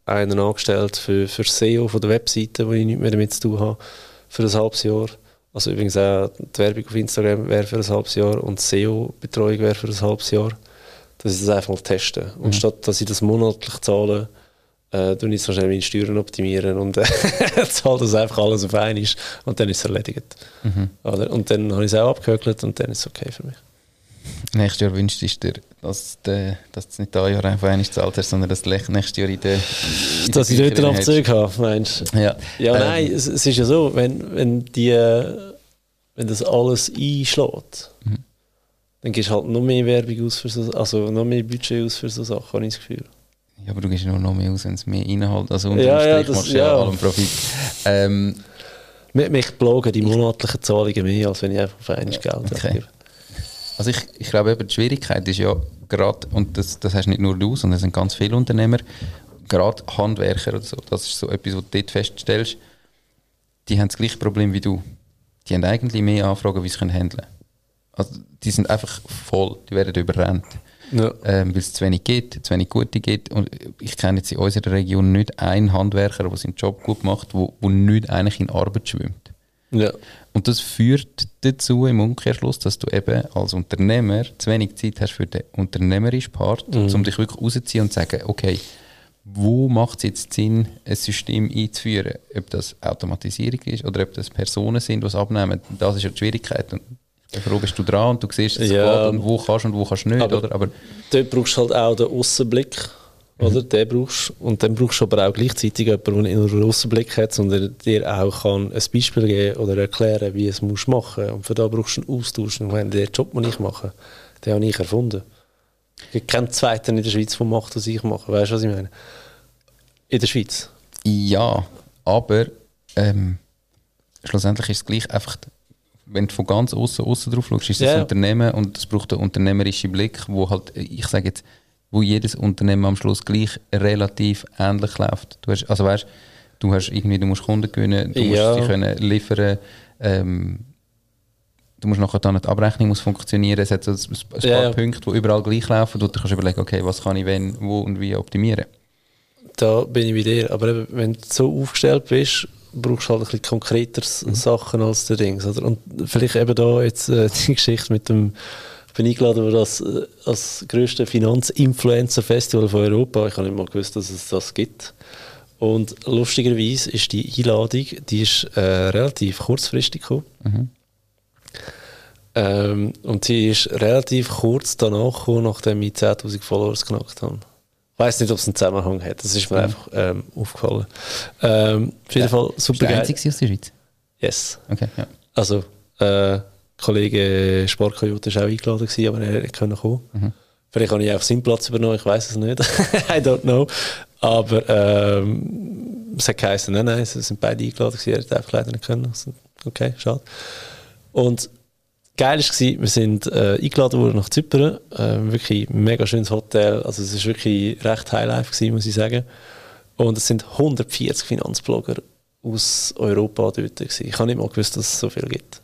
S2: einen angestellt für, für SEO von der Webseite, wo ich nicht mehr damit zu tun habe für ein halbes Jahr. Also übrigens auch die Werbung auf Instagram wäre für ein halbes Jahr und SEO-Betreuung wäre für ein halbes Jahr. Dass ich das einfach mal teste. Und mhm. statt dass ich das monatlich zahle, äh, tue ich so schnell meine Steuern optimieren und äh, zahle das einfach alles auf einmal und dann ist es erledigt. Mhm. Und dann habe ich es auch abgehökelt und dann ist es okay für mich.
S1: Nächstes Jahr wünscht ich dir, dass, de, dass du nicht da Jahr einfach einmal zahlt hast, sondern dass du nächstes Jahr in der.
S2: In dass ich dort noch Zug habe, meinst du? Ja. Ja, ähm, nein, es, es, ist ja so, wenn, wenn, die, wenn das alles einschlägt, mhm. dann gehst du halt noch mehr Werbung aus für so, also noch mehr Budget aus für so Sachen, habe ich das Gefühl.
S1: Ja, aber du gehst nur noch mehr aus, wenn es mehr Inhalt, also unterm ja, ja, machst du ja, allem Profit. Ähm,
S2: mich plagen die monatlichen Zahlungen mehr, als wenn ich einfach auf einmal Geld okay. gebe.
S1: Also ich, ich glaube eben, die Schwierigkeit ist ja gerade, und das, das hast nicht nur du, sondern es sind ganz viele Unternehmer, gerade Handwerker oder so, das ist so etwas, was du dort feststellst, die haben das gleiche Problem wie du. Die haben eigentlich mehr Anfragen, wie sie können handeln Also die sind einfach voll, die werden überrannt. Ja. Ähm, weil es zu wenig gibt, zu wenig gute gibt. Und ich kenne jetzt in unserer Region nicht einen Handwerker, der seinen Job gut macht, wo, wo nicht eigentlich in Arbeit schwimmt. Ja. Und das führt dazu im Umkehrschluss, dass du eben als Unternehmer zu wenig Zeit hast für den unternehmerischen Part, mhm. um dich wirklich rauszuziehen und zu sagen, okay, wo macht es jetzt Sinn, ein System einzuführen? Ob das Automatisierung ist oder ob das Personen sind, die es abnehmen. Das ist ja die Schwierigkeit. Und froh bist du dran und du siehst, es ja, geht und wo kannst und wo kannst du nicht. Aber oder? aber
S2: dort brauchst du halt auch den Außenblick oder? Den brauchst, und dann brauchst du aber auch gleichzeitig jemanden, der einen Außenblick hat und dir auch kann ein Beispiel geben oder erklären, wie es musst machen Und für da brauchst du einen Austausch. Und wenn den Job, den ich mache, den habe ich erfunden. Ich kenne Zweiten in der Schweiz, der macht, was ich mache. Weißt du, was ich meine? In der Schweiz.
S1: Ja, aber ähm, schlussendlich ist es gleich einfach wenn du von ganz außen außen drauf schaust, ist das
S2: Ja.
S1: Unternehmen und es braucht einen unternehmerischen Blick, wo halt, ich sage jetzt, wo jedes Unternehmen am Schluss gleich relativ ähnlich läuft. Du hast, also weißt, du hast irgendwie, du musst Kunden gewinnen, du musst
S2: Ja.
S1: sie können liefern, ähm, du musst nachher dann die Abrechnung muss funktionieren, es hat so ein, ein paar
S2: Ja, ja.
S1: Punkte, die überall gleich laufen, wo du kannst überlegen, okay, was kann ich wenn, wo und wie optimieren.
S2: Da bin ich bei dir. Aber eben, wenn du so aufgestellt bist, brauchst du halt ein bisschen konkreter Sachen als der Dings. Oder? Und vielleicht eben da jetzt äh, die Geschichte mit dem, bin eingeladen worden als, äh, als grösste Finanzinfluencer-Festival von Europa. Ich habe nicht mal gewusst, dass es das gibt. Und lustigerweise ist die Einladung, die ist äh, relativ kurzfristig gekommen. Ähm, und sie ist relativ kurz danach gekommen, nachdem ich 10.000 Followers geknackt habe. Ich weiß nicht, ob es einen Zusammenhang hat. Das ist mir einfach ähm, aufgefallen. Ähm, auf jeden Fall
S1: Bist
S2: super
S1: du der
S2: geil.
S1: Einzige aus der Schweiz?
S2: Yes.
S1: Okay, ja.
S2: Also, äh, Kollege Sportkoyote war auch eingeladen, gewesen, aber er hätte können kommen. Vielleicht habe ich auch seinen Platz übernommen, ich weiß es nicht. I don't know. Aber ähm, es hat geheißen, nein, nein, es sind beide eingeladen, gewesen, er einfach leider nicht können. Also, okay, schade. Und geil war, wir sind äh, eingeladen worden nach Zypern. Äh, wirklich ein mega schönes Hotel. Also es war wirklich recht Highlife, gewesen, muss ich sagen. Und es sind 140 Finanzblogger aus Europa dort. Gewesen. Ich habe nicht mal gewusst, dass es so viel gibt.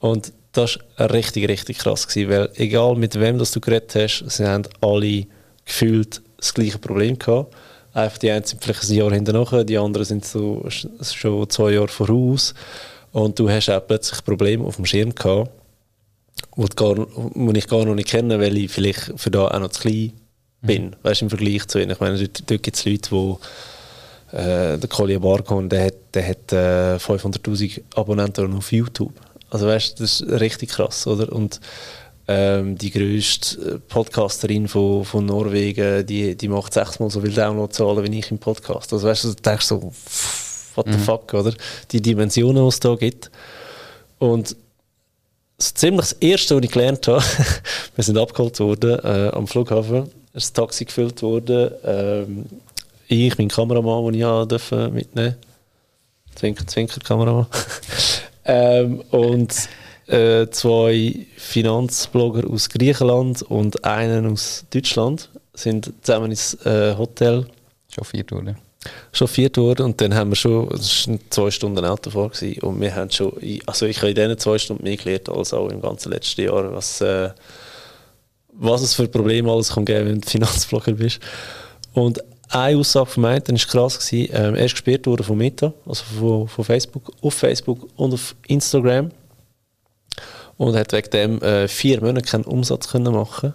S2: Und das war richtig, richtig krass, gewesen, weil egal mit wem das du geredet hast, sie haben alle gefühlt das gleiche Problem gehabt. Einfach die einen sind vielleicht ein Jahr hinterher, die anderen sind so sch- schon zwei Jahre voraus. Und du hast auch plötzlich Probleme auf dem Schirm gehabt, wo, du gar, wo ich gar noch nicht kenne, weil ich vielleicht für da auch noch zu klein bin. Weißt du, im Vergleich zu ihnen. Ich meine, dort, dort gibt es Leute, die äh, der Collier Barcon, der hat, der hat äh, 500'000 Abonnenten auf YouTube. Also weißt das ist richtig krass, oder? Und ähm, die grösste Podcasterin von, von Norwegen, die, die macht sechsmal so viel Downloadzahlen wie ich im Podcast. Also weißt du, du denkst so, what the fuck, oder? Die Dimensionen, die es da gibt. Und so ziemlich das Erste, was ich gelernt habe, wir sind abgeholt worden äh, am Flughafen, ist das Taxi gefüllt worden, ähm, ich, mein Kameramann, den ich mitnehmen Zwinker, Zwinker, Kameramann. ähm, und äh, zwei Finanzblogger aus Griechenland und einen aus Deutschland sind zusammen ins äh, Hotel
S1: Chauffiert wurde.
S2: chauffiert worden und dann haben wir schon, es war zwei Stunden Autofahrt gewesen, und wir haben schon, also ich habe in diesen zwei Stunden mehr gelernt als auch im ganzen letzten Jahr, was, äh, was es für Probleme alles kann geben, wenn du Finanzblogger bist. Und eine Aussage von mir, dann war krass, gewesen, ähm, er ist gesperrt worden von Meta, also von, von Facebook, auf Facebook und auf Instagram und hat wegen dem äh, vier Monate keinen Umsatz können machen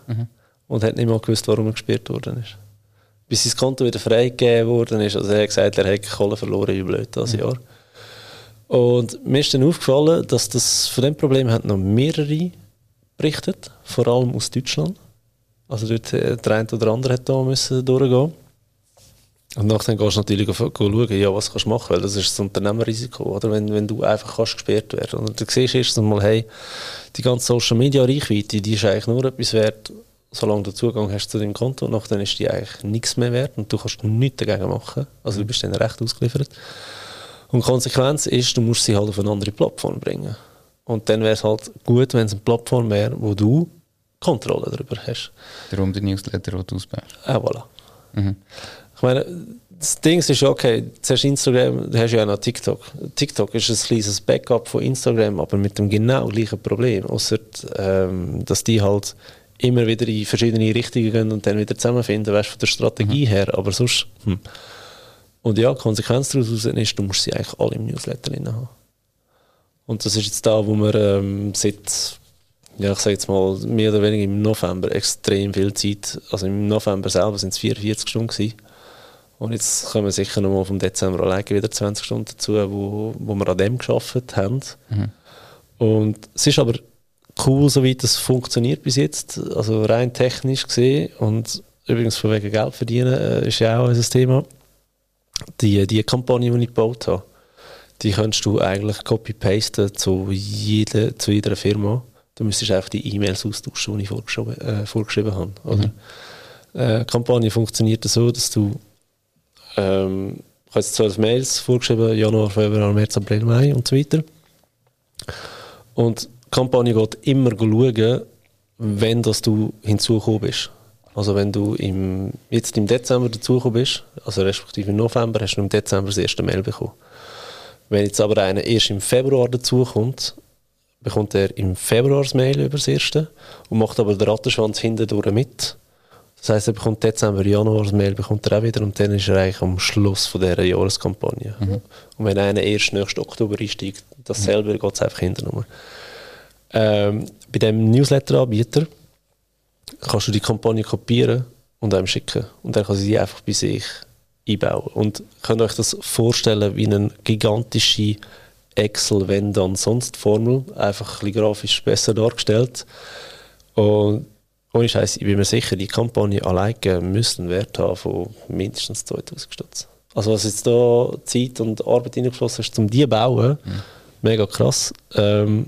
S2: und hat nicht mal gewusst, warum er gesperrt worden ist bis sein Konto wieder freigegeben worden ist. Also er hat gesagt, er hat Kohle verloren, wie blöd das Jahr. Und mir ist dann aufgefallen, dass das von dem Problem hat noch mehrere berichtet, vor allem aus Deutschland. Also dort der eine oder andere hat da müssen durchgehen. Und nachher gehst du natürlich schauen, ja, was kannst du machen, weil das ist das Unternehmerrisiko, oder? Wenn, wenn du einfach kannst gesperrt werden. Und du siehst erstens mal, hey, die ganze Social Media Reichweite, die ist eigentlich nur etwas wert, solange du Zugang hast zu deinem Konto. Und nachher ist die eigentlich nichts mehr wert und du kannst nichts dagegen machen. Also du bist dann recht ausgeliefert. Und die Konsequenz ist, du musst sie halt auf eine andere Plattform bringen. Und dann wäre es halt gut, wenn es eine Plattform wäre, wo du Kontrolle darüber hast.
S1: Darum der Newsletter, den du ausbaust.
S2: Ah, voilà. Ich meine, das Ding ist okay, zuerst Instagram, du hast ja auch noch TikTok. TikTok ist ein kleines Backup von Instagram, aber mit dem genau gleichen Problem. Außer, ähm, dass die halt immer wieder in verschiedene Richtungen gehen und dann wieder zusammenfinden, weißt du, von der Strategie her. Aber sonst, hm. Und ja, die Konsequenz daraus ist, du musst sie eigentlich alle im Newsletter drin haben. Und das ist jetzt da, wo wir ähm, seit, ja, ich sage jetzt mal, mehr oder weniger im November extrem viel Zeit, also im November selber sind es 44 Stunden gewesen. Und jetzt kommen sicher noch mal vom Dezember alleine wieder 20 Stunden dazu, wo, wo wir an dem geschafft haben. Und es ist aber cool, soweit es funktioniert bis jetzt, also rein technisch gesehen und übrigens von wegen Geld verdienen äh, ist ja auch ein Thema. Die, die Kampagne, die ich gebaut habe, die kannst du eigentlich copy-pasten zu, jede, zu jeder Firma. Du müsstest einfach die E-Mails austauschen, die ich vorgeschrieben, äh, vorgeschrieben habe. Oder? Äh, die Kampagne funktioniert so, dass du ähm, ich habe zwölf Mails vorgeschrieben, Januar, Februar, März, April, Mai und so weiter. Und die Kampagne geht immer schauen, wenn das du hinzugekommen bist. Also wenn du im, jetzt im Dezember dazugekommen bist, also respektive im November, hast du im Dezember das erste Mail bekommen. Wenn jetzt aber einer erst im Februar dazukommt, bekommt er im Februar das Mail über das erste und macht aber den Rattenschwanz hintendurch mit. Das heisst, er bekommt Dezember, Januar das Mail, bekommt er auch wieder und dann ist er eigentlich am Schluss von dieser Jahreskampagne. Mhm. Und wenn einer erst nächsten Oktober einsteigt, dasselbe mhm. geht es einfach hinterher. Ähm, bei dem Newsletter-Anbieter kannst du die Kampagne kopieren und einem schicken. Und dann kann sie die einfach bei sich einbauen. Und könnt ihr euch das vorstellen wie eine gigantische Excel, wenn dann sonst Formel, einfach ein grafisch besser dargestellt. Und ohne Scheiß, ich bin mir sicher, die Kampagne alleine müsste einen Wert haben von mindestens 2000 Stutz. Also was jetzt da Zeit und Arbeit reingeflossen ist, um die zu bauen, mhm. mega krass. Ähm,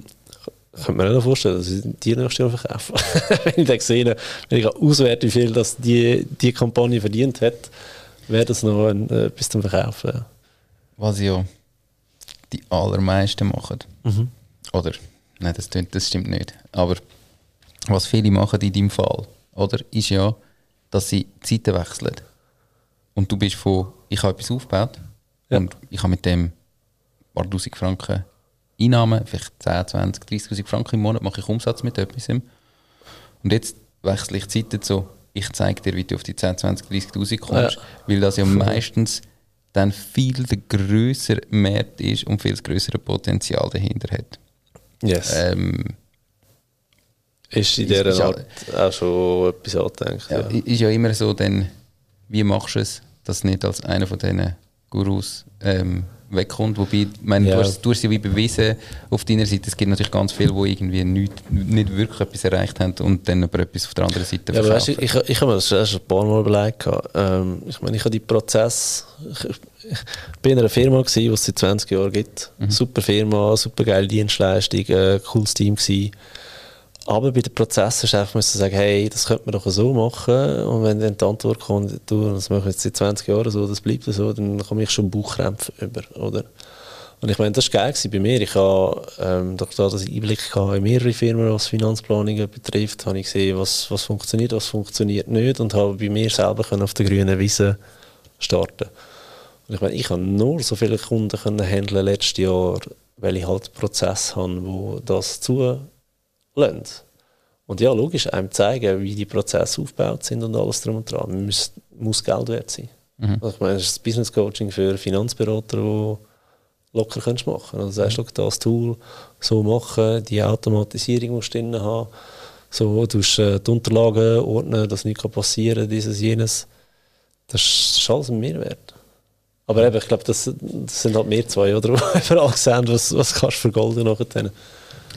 S2: könnte mir nicht vorstellen, dass ich die nächstes Jahr verkaufe. wenn ich dann sehe, wenn ich auswerte, wie viel das die, die Kampagne verdient hat, wäre das noch ein, äh, bis zum Verkaufen.
S1: Was ja die allermeisten machen. Mhm. Oder, nein, das, das stimmt nicht. Aber was viele machen in deinem Fall, oder, ist ja, dass sie Zeiten wechseln. Und du bist von, ich habe etwas aufgebaut ja. und ich habe mit dem ein paar tausend Franken Einnahmen, vielleicht 10, 20, 30'000 Franken im Monat mache ich Umsatz mit etwas. Und jetzt wechsle ich Zeiten so, ich zeige dir, wie du auf die 10, 20, 30'000 kommst, ja. weil das ja meistens dann viel der größere Markt ist und viel größere Potenzial dahinter hat.
S2: Yes. Ähm, ist in dieser ist, Art auch schon etwas angedenkt.
S1: Ja, ja. Ist ja immer so, dann, wie machst du es, dass nicht als einer von diesen Gurus ähm, wegkommt. Wobei, meine, ja. du, hast, du hast ja wie bewiesen auf deiner Seite, es gibt natürlich ganz viele, die irgendwie nicht, nicht wirklich etwas erreicht haben und dann aber etwas auf der anderen Seite
S2: ja, weißt, ich, ich, ich habe mir das schon ein paar Mal überlegt. Ähm, ich meine, ich habe die Prozess... Ich, ich bin in einer Firma, die es seit 20 Jahren gibt. Mhm. Super Firma, super geile Dienstleistung, äh, cooles Team gewesen. Aber bei den Prozessen ist einfach sagen, hey, das könnte man doch so machen. Und wenn dann die Antwort kommt, du, das mache ich jetzt seit 20 Jahren so, das bleibt so, dann komme ich schon Bauchkrämpfe über, oder? Und ich meine, das war geil bei mir. Ich habe, ähm, durch das, dass ich Einblick in mehrere Firmen, was Finanzplanungen betrifft, habe ich gesehen, was, was funktioniert, was funktioniert nicht und habe bei mir selber auf der grünen Wiese starten. Und ich meine, ich habe nur so viele Kunden handeln letztes Jahr, weil ich halt einen Prozess habe, wo das zu lassen. Und ja, logisch, einem zeigen, wie die Prozesse aufgebaut sind und alles drum und dran. Muss, muss Geld wert sein. Mhm. Also ich meine, das ist das Business Coaching für Finanzberater, die locker kannst machen Also sagst du, das Tool so machen, die Automatisierung musst du drin haben, so, du musst äh, die Unterlagen ordnen, dass nichts passieren kann, dieses, jenes. Das ist alles ein Mehrwert. Aber eben, ich glaube, das, das, sind halt mehr zwei, oder? Die überall sehen, was, was kannst du für Gold nachher.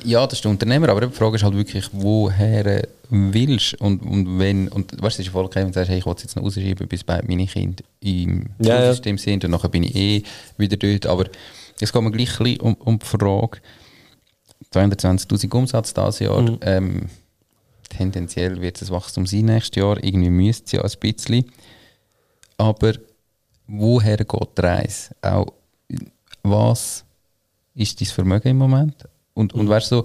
S1: Ja, das ist der Unternehmer, aber die Frage ist halt wirklich, woher willst und, und wenn, und weißt du, es ist voll okay, wenn du sagst, hey, ich will es jetzt noch rausschieben, bis beide meine Kinder im ja, System ja. sind und nachher bin ich eh wieder dort, aber es geht mir gleich ein um, um die Frage, 220'000 Umsatz dieses Jahr, mhm. ähm, tendenziell wird es Wachstum sein nächstes Jahr, irgendwie müsste es ja ein bisschen, aber woher geht die Reise? Auch, was ist dein Vermögen im Moment? Und, und weißt du,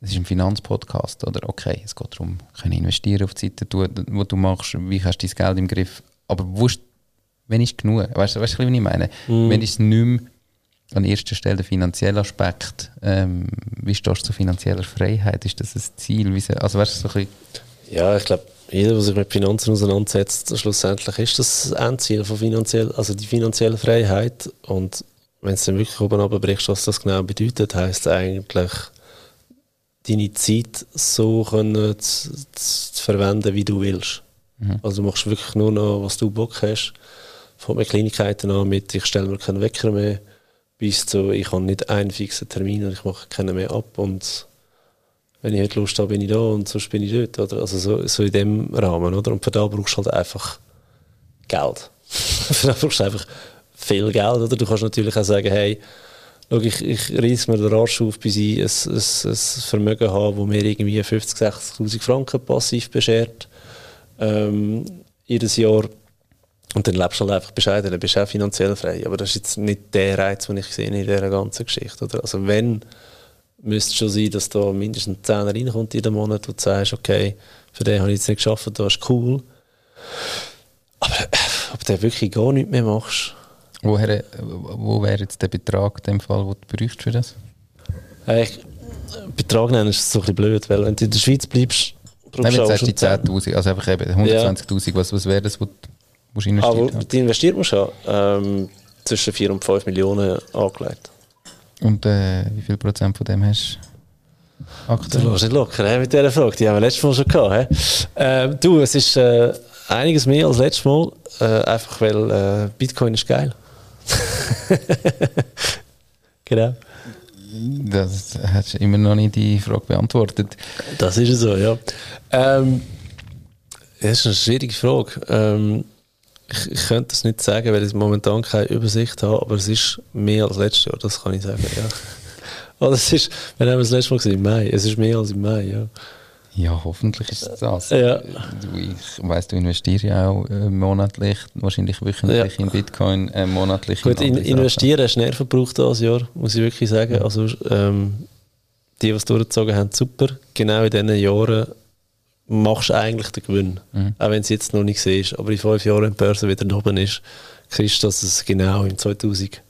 S1: es ist ein Finanzpodcast, oder? Okay, es geht darum, können investieren auf die Seite, wo du machst, wie hast du dein Geld im Griff. Aber wusst, wenn ist genug? Weißt du, weißt, was ich meine? Mm. Wenn ist nicht mehr an erster Stelle der finanzielle Aspekt, ähm, wie stehst du zu finanzieller Freiheit? Ist das ein Ziel? Also weißt du, so ein
S2: Ja, ich glaube, jeder, der sich mit Finanzen auseinandersetzt, schlussendlich ist das Endziel von finanziell, also die finanzielle Freiheit. Und wenn es dann wirklich oben runterbrichst, was das genau bedeutet, heisst eigentlich, deine Zeit so können zu, zu verwenden, wie du willst. Mhm. Also du machst wirklich nur noch, was du Bock hast. Von mit Kleinigkeiten an mit, ich stelle mir keinen Wecker mehr, bis zu, ich habe nicht einen fixen Termin und ich mache keinen mehr ab und wenn ich heute Lust habe, bin ich da und sonst bin ich dort. Oder? Also so, so in dem Rahmen. Oder? Und für da brauchst du halt einfach Geld. für da brauchst du einfach viel Geld. Oder? Du kannst natürlich auch sagen, hey, schau, ich, ich reiss mir den Arsch auf, bis ich ein, ein, ein Vermögen habe, das mir irgendwie 50.000, 60'000 Franken passiv beschert. Ähm, jedes Jahr. Und dann lebst du halt einfach bescheiden, dann bist du auch finanziell frei. Aber das ist jetzt nicht der Reiz, den ich sehe in dieser ganzen Geschichte. Oder? Also wenn müsste schon sein, dass da mindestens 10 reinkommt jeden Monat, wo du sagst, okay, für den habe ich jetzt nicht geschafft, das ist cool. Aber äh, ob du wirklich gar nichts mehr machst.
S1: Woher, wo wäre jetzt der Betrag in dem Fall, den du bräuchst für das?
S2: Äh, ich, Betrag nennen ist so ein bisschen blöd, weil wenn du in der Schweiz bleibst,
S1: Nein, jetzt hast du die 10'000, also einfach eben 120'000, ja. was, was wäre das, was du investieren
S2: Aber die investiert man schon ähm, zwischen 4 und 5 Millionen angelegt.
S1: Und äh, wie viel Prozent von dem hast
S2: du aktuell? Du lässt nicht locker he, mit dieser Frage, die haben wir letztes Mal schon gehabt. Äh, du, es ist äh, einiges mehr als letztes Mal, äh, einfach weil äh, Bitcoin ist geil. genau.
S1: Das hast du immer noch nicht die Frage beantwortet.
S2: Das ist so, ja. Ähm, das ist eine schwierige Frage. Ähm, ich, ich, könnte es nicht sagen, weil ich momentan keine Übersicht habe, aber es ist mehr als letztes Jahr, das kann ich sagen, ja. Oder es ist, wir haben das letzte Mal gesehen, im Mai, es ist mehr als im Mai, ja.
S1: Ja, hoffentlich ist es das.
S2: Ja.
S1: Ich weiss, du investierst ja auch äh, monatlich, wahrscheinlich wöchentlich ja. in Bitcoin, äh, monatlich
S2: Gut, in, investieren hast du Nerven gebraucht dieses Jahr, muss ich wirklich sagen. Also, ähm, die, die es durchgezogen haben, super. Genau in diesen Jahren machst du eigentlich den Gewinn. Mhm. Auch wenn es jetzt noch nicht siehst. Aber in fünf Jahren, wenn die Börse wieder oben ist, siehst du, dass es genau im 2023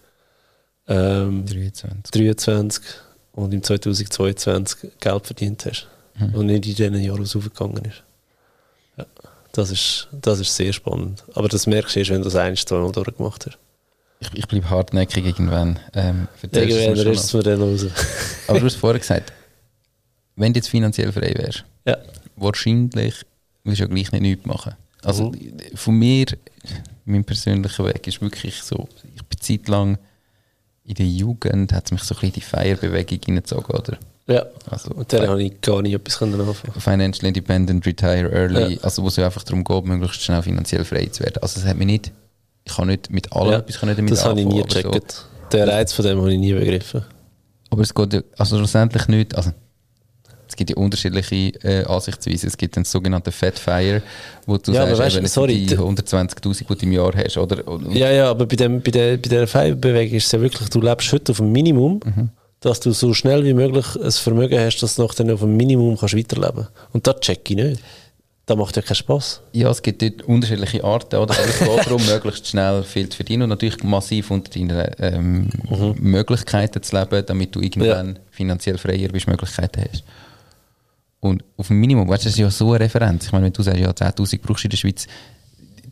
S2: ähm, 23 und im 2022 Geld verdient hast mhm. und nicht in diesen Jahren aufgegangen ist. Ja, das ist. Das ist sehr spannend. Aber das merkst du erst, wenn du das ein, zwei Mal durchgemacht hast.
S1: Ich, ich bleibe hartnäckig irgendwann. Ähm,
S2: irgendwann ist es mir dann raus.
S1: Aber du hast vorher gesagt, wenn du jetzt finanziell frei wärst,
S2: ja.
S1: wahrscheinlich willst du ja gleich nicht nichts machen. Also mhm. von mir, mein persönlicher Weg ist wirklich so, ich bin zeitlang in der Jugend, hat es mich so ein bisschen die Feierbewegung hineingezogen, oder?
S2: Ja, also, und der habe ich gar nicht etwas anfangen
S1: Financial Independent, Retire Early, ja. also wo es einfach darum geht, möglichst schnell finanziell frei zu werden. Also es hat mich nicht, ich kann nicht mit allem ja, etwas damit
S2: Das habe ich nie gecheckt. So. Den Reiz von dem habe ich nie begriffen.
S1: Aber es geht ja, also schlussendlich nicht, also es gibt ja unterschiedliche äh, Ansichtsweisen. Es gibt den sogenannten Fat Fire, wo du
S2: ja,
S1: sagst,
S2: weißt, sorry,
S1: die 120'000, die du im Jahr hast, oder?
S2: Ja, ja, aber bei, dem, bei, der, bei der Fire-Bewegung ist es ja wirklich, du lebst heute auf dem Minimum mhm dass du so schnell wie möglich ein Vermögen hast, dass du noch dann auf dem Minimum kannst weiterleben kannst. Und das check ich nicht. Das macht ja keinen Spass.
S1: Ja, es gibt dort unterschiedliche Arten, oder? Aber es geht darum, möglichst schnell viel zu verdienen und natürlich massiv unter deinen ähm, mhm. Möglichkeiten zu leben, damit du irgendwann ja. finanziell freier bist, Möglichkeiten hast. Und auf dem Minimum, weißt du, das ist ja so eine Referenz. Ich meine, wenn du sagst, ja, 10.000 brauchst du in der Schweiz,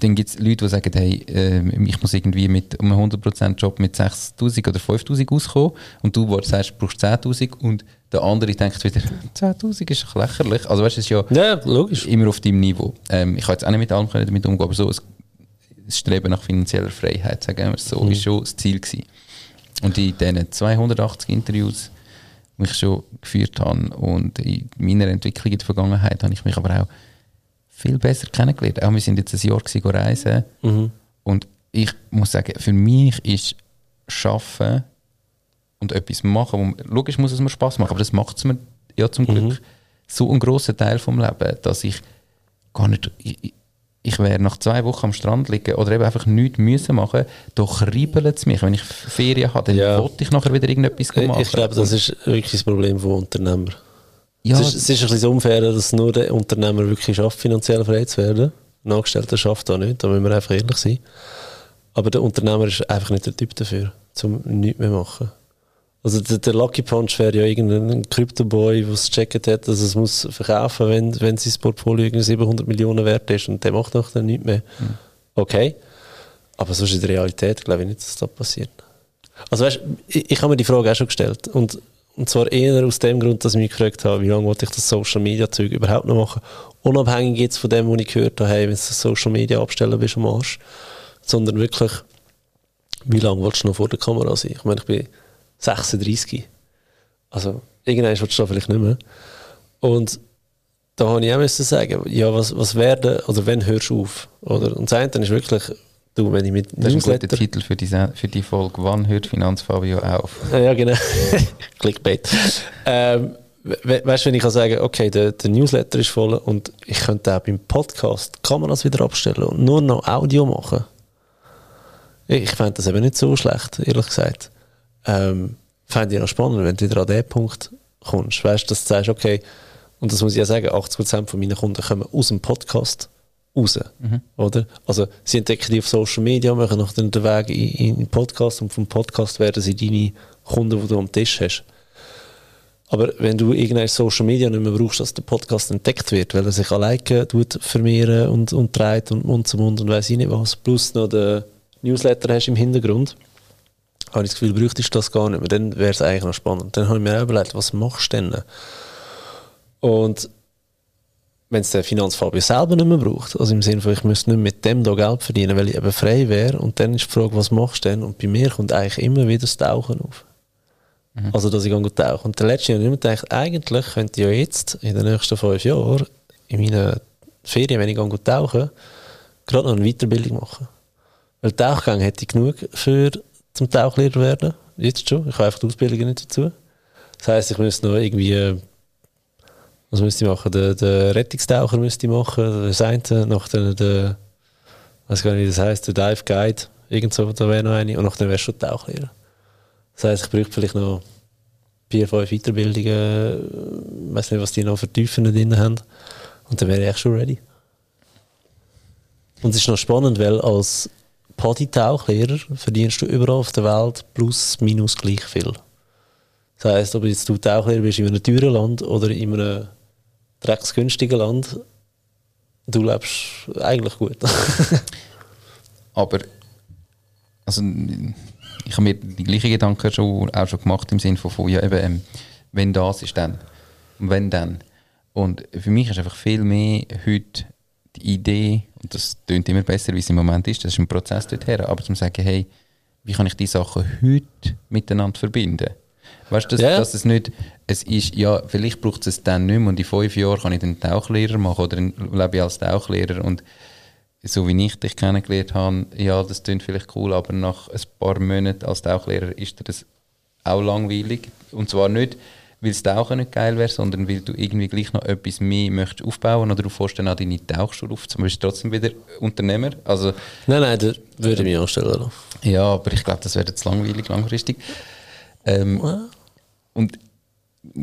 S1: dann gibt es Leute, die sagen, hey, äh, ich muss irgendwie mit einem 100% Job mit 6'000 oder 5'000 auskommen und du sagst, du brauchst 10'000 und der andere denkt wieder, 10'000 ist doch lächerlich. Also weißt du, es ist ja,
S2: ja logisch.
S1: immer auf deinem Niveau. Ähm, ich kann jetzt auch nicht mit allem damit umgehen, aber so ein, Streben nach finanzieller Freiheit, sagen wir so, mhm. ist schon das Ziel gewesen. Und in diesen 280 Interviews, die ich schon geführt habe und in meiner Entwicklung in der Vergangenheit, habe ich mich aber auch viel besser kennengelernt. Auch wir sind jetzt ein Jahr gewesen, reisen mhm. und ich muss sagen, für mich ist Schaffen und etwas machen, wo, logisch muss es mir Spaß machen, aber das macht es mir ja zum Glück mhm. so ein großer Teil vom Leben, dass ich gar nicht ich, ich wäre nach zwei Wochen am Strand liegen oder eben einfach nichts müssen machen, doch kribbelt es mich. Wenn ich Ferien habe, dann ja. wollte ich nachher wieder irgendetwas
S2: machen. Ich glaube, das ist wirklich das Problem von Unternehmern. Ja, es, ist, es ist ein bisschen unfair, dass nur der Unternehmer wirklich schafft, finanziell frei zu werden. Ein Angestellter schafft das nicht, da müssen wir einfach ehrlich sein. Aber der Unternehmer ist einfach nicht der Typ dafür, um nichts mehr zu machen. Also der, der Lucky Punch wäre ja irgendein Krypto-Boy, der es gecheckt hat, dass es muss verkaufen wenn, wenn sein Portfolio irgendwie 700 Millionen wert ist und der macht dann nichts mehr. Mhm. Okay. Aber sonst in der Realität glaube ich nicht, dass das passiert. Also weißt, ich, ich habe mir die Frage auch schon gestellt und und zwar eher aus dem Grund, dass ich mich gefragt habe, wie lange wollte ich das Social Media Zeug überhaupt noch machen. Unabhängig jetzt von dem, was ich gehört habe, hey, wenn du Social Media abstellen bist am Arsch. Sondern wirklich, wie lange willst du noch vor der Kamera sein? Ich meine, ich bin 36. Also, irgendwann willst du da vielleicht nicht mehr. Und da habe ich auch müssen sagen, ja, was, was werden, oder wenn hörst du auf? Oder? Und das eine ist wirklich, Du, wenn ich mit
S1: das ist ein guter Titel für die, für die Folge. Wann hört Finanzfabio auf?
S2: Ja, genau. Clickbait. ähm, we weißt du, wenn ich kann sagen, okay, der, der, Newsletter ist voll und ich könnte auch beim Podcast Kameras wieder abstellen und nur noch Audio machen. Ich, ich fände das eben nicht so schlecht, ehrlich gesagt. Ähm, fände ich noch spannend, wenn du wieder an den Punkt kommst. Weißt du, dass du sagst, okay, und das muss ich ja sagen, 80% von meinen Kunden kommen aus dem Podcast raus.
S1: Mhm.
S2: Oder? Also sie entdecken die auf Social Media, machen noch den Weg in, in Podcast und vom Podcast werden sie deine Kunden, die du am Tisch hast. Aber wenn du irgendein Social Media nicht mehr brauchst, dass der Podcast entdeckt wird, weil er sich alleine tut vermehren und, und treibt und Mund zu Mund und weiß ich nicht was, plus noch den Newsletter hast im Hintergrund, habe ich das Gefühl, bräuchtest du das gar nicht mehr. Dann wäre es eigentlich noch spannend. Dann habe ich mir auch überlegt, was machst du denn? Und wenn es der Finanzfabio selber nicht mehr braucht, also im Sinne von, ich müsste nicht mit dem da Geld verdienen, weil ich eben frei wäre, und dann ist die Frage, was machst du denn? Und bei mir kommt eigentlich immer wieder das Tauchen auf. Also, dass ich gut tauche. Und der letzte Jahr habe ich immer gedacht, eigentlich könnte ich ja jetzt, in den nächsten fünf Jahren, in meinen Ferien, wenn ich gut tauche, gerade noch eine Weiterbildung machen. Weil Tauchgang hätte ich genug für zum Tauchlehrer werden. Jetzt schon. Ich habe einfach die Ausbildung nicht dazu. Das heisst, ich müsste noch irgendwie, was müsste ich machen? Den, den Rettungstaucher müsste ich machen, das eine, nach der, der weiß gar nicht, wie das heisst, der Dive Guide, irgend so, da wäre noch eine, und nachher wäre schon Tauchlehrer. Das heisst, ich bräuchte vielleicht noch vier, fünf Weiterbildungen, ich weiß nicht, was die noch für Tiefen drin haben, und dann wäre ich echt schon ready. Und es ist noch spannend, weil als Paddy-Tauchlehrer verdienst du überall auf der Welt plus, minus gleich viel. Das heisst, ob jetzt du Tauchlehrer bist in einem teuren Land oder in einem drecksgünstigen Land, du lebst eigentlich gut.
S1: Aber also, ich habe mir die gleichen Gedanken schon, auch schon gemacht im Sinne von, ja, eben, ähm, wenn das ist, dann. Und wenn dann. Und für mich ist einfach viel mehr heute die Idee, und das klingt immer besser, wie es im Moment ist, das ist ein Prozess dorthin, aber zum sagen, hey, wie kann ich die Sachen heute miteinander verbinden? Weißt du, dass,
S2: Ja.
S1: dass es nicht, es ist, ja, vielleicht braucht es es dann nicht mehr und in fünf Jahren kann ich den Tauchlehrer machen oder lebe ich als Tauchlehrer und so wie ich dich kennengelernt habe, ja, das klingt vielleicht cool, aber nach ein paar Monaten als Tauchlehrer ist dir das auch langweilig. Und zwar nicht, weil das Tauchen nicht geil wäre, sondern weil du irgendwie gleich noch etwas mehr möchtest aufbauen oder du fährst dann auch deine Tauchschule auf, zum Beispiel trotzdem wieder Unternehmer. Also,
S2: nein, nein, da würde ich mich anstellen.
S1: ja, aber ich glaube, das wäre jetzt langweilig, langfristig. Ähm, und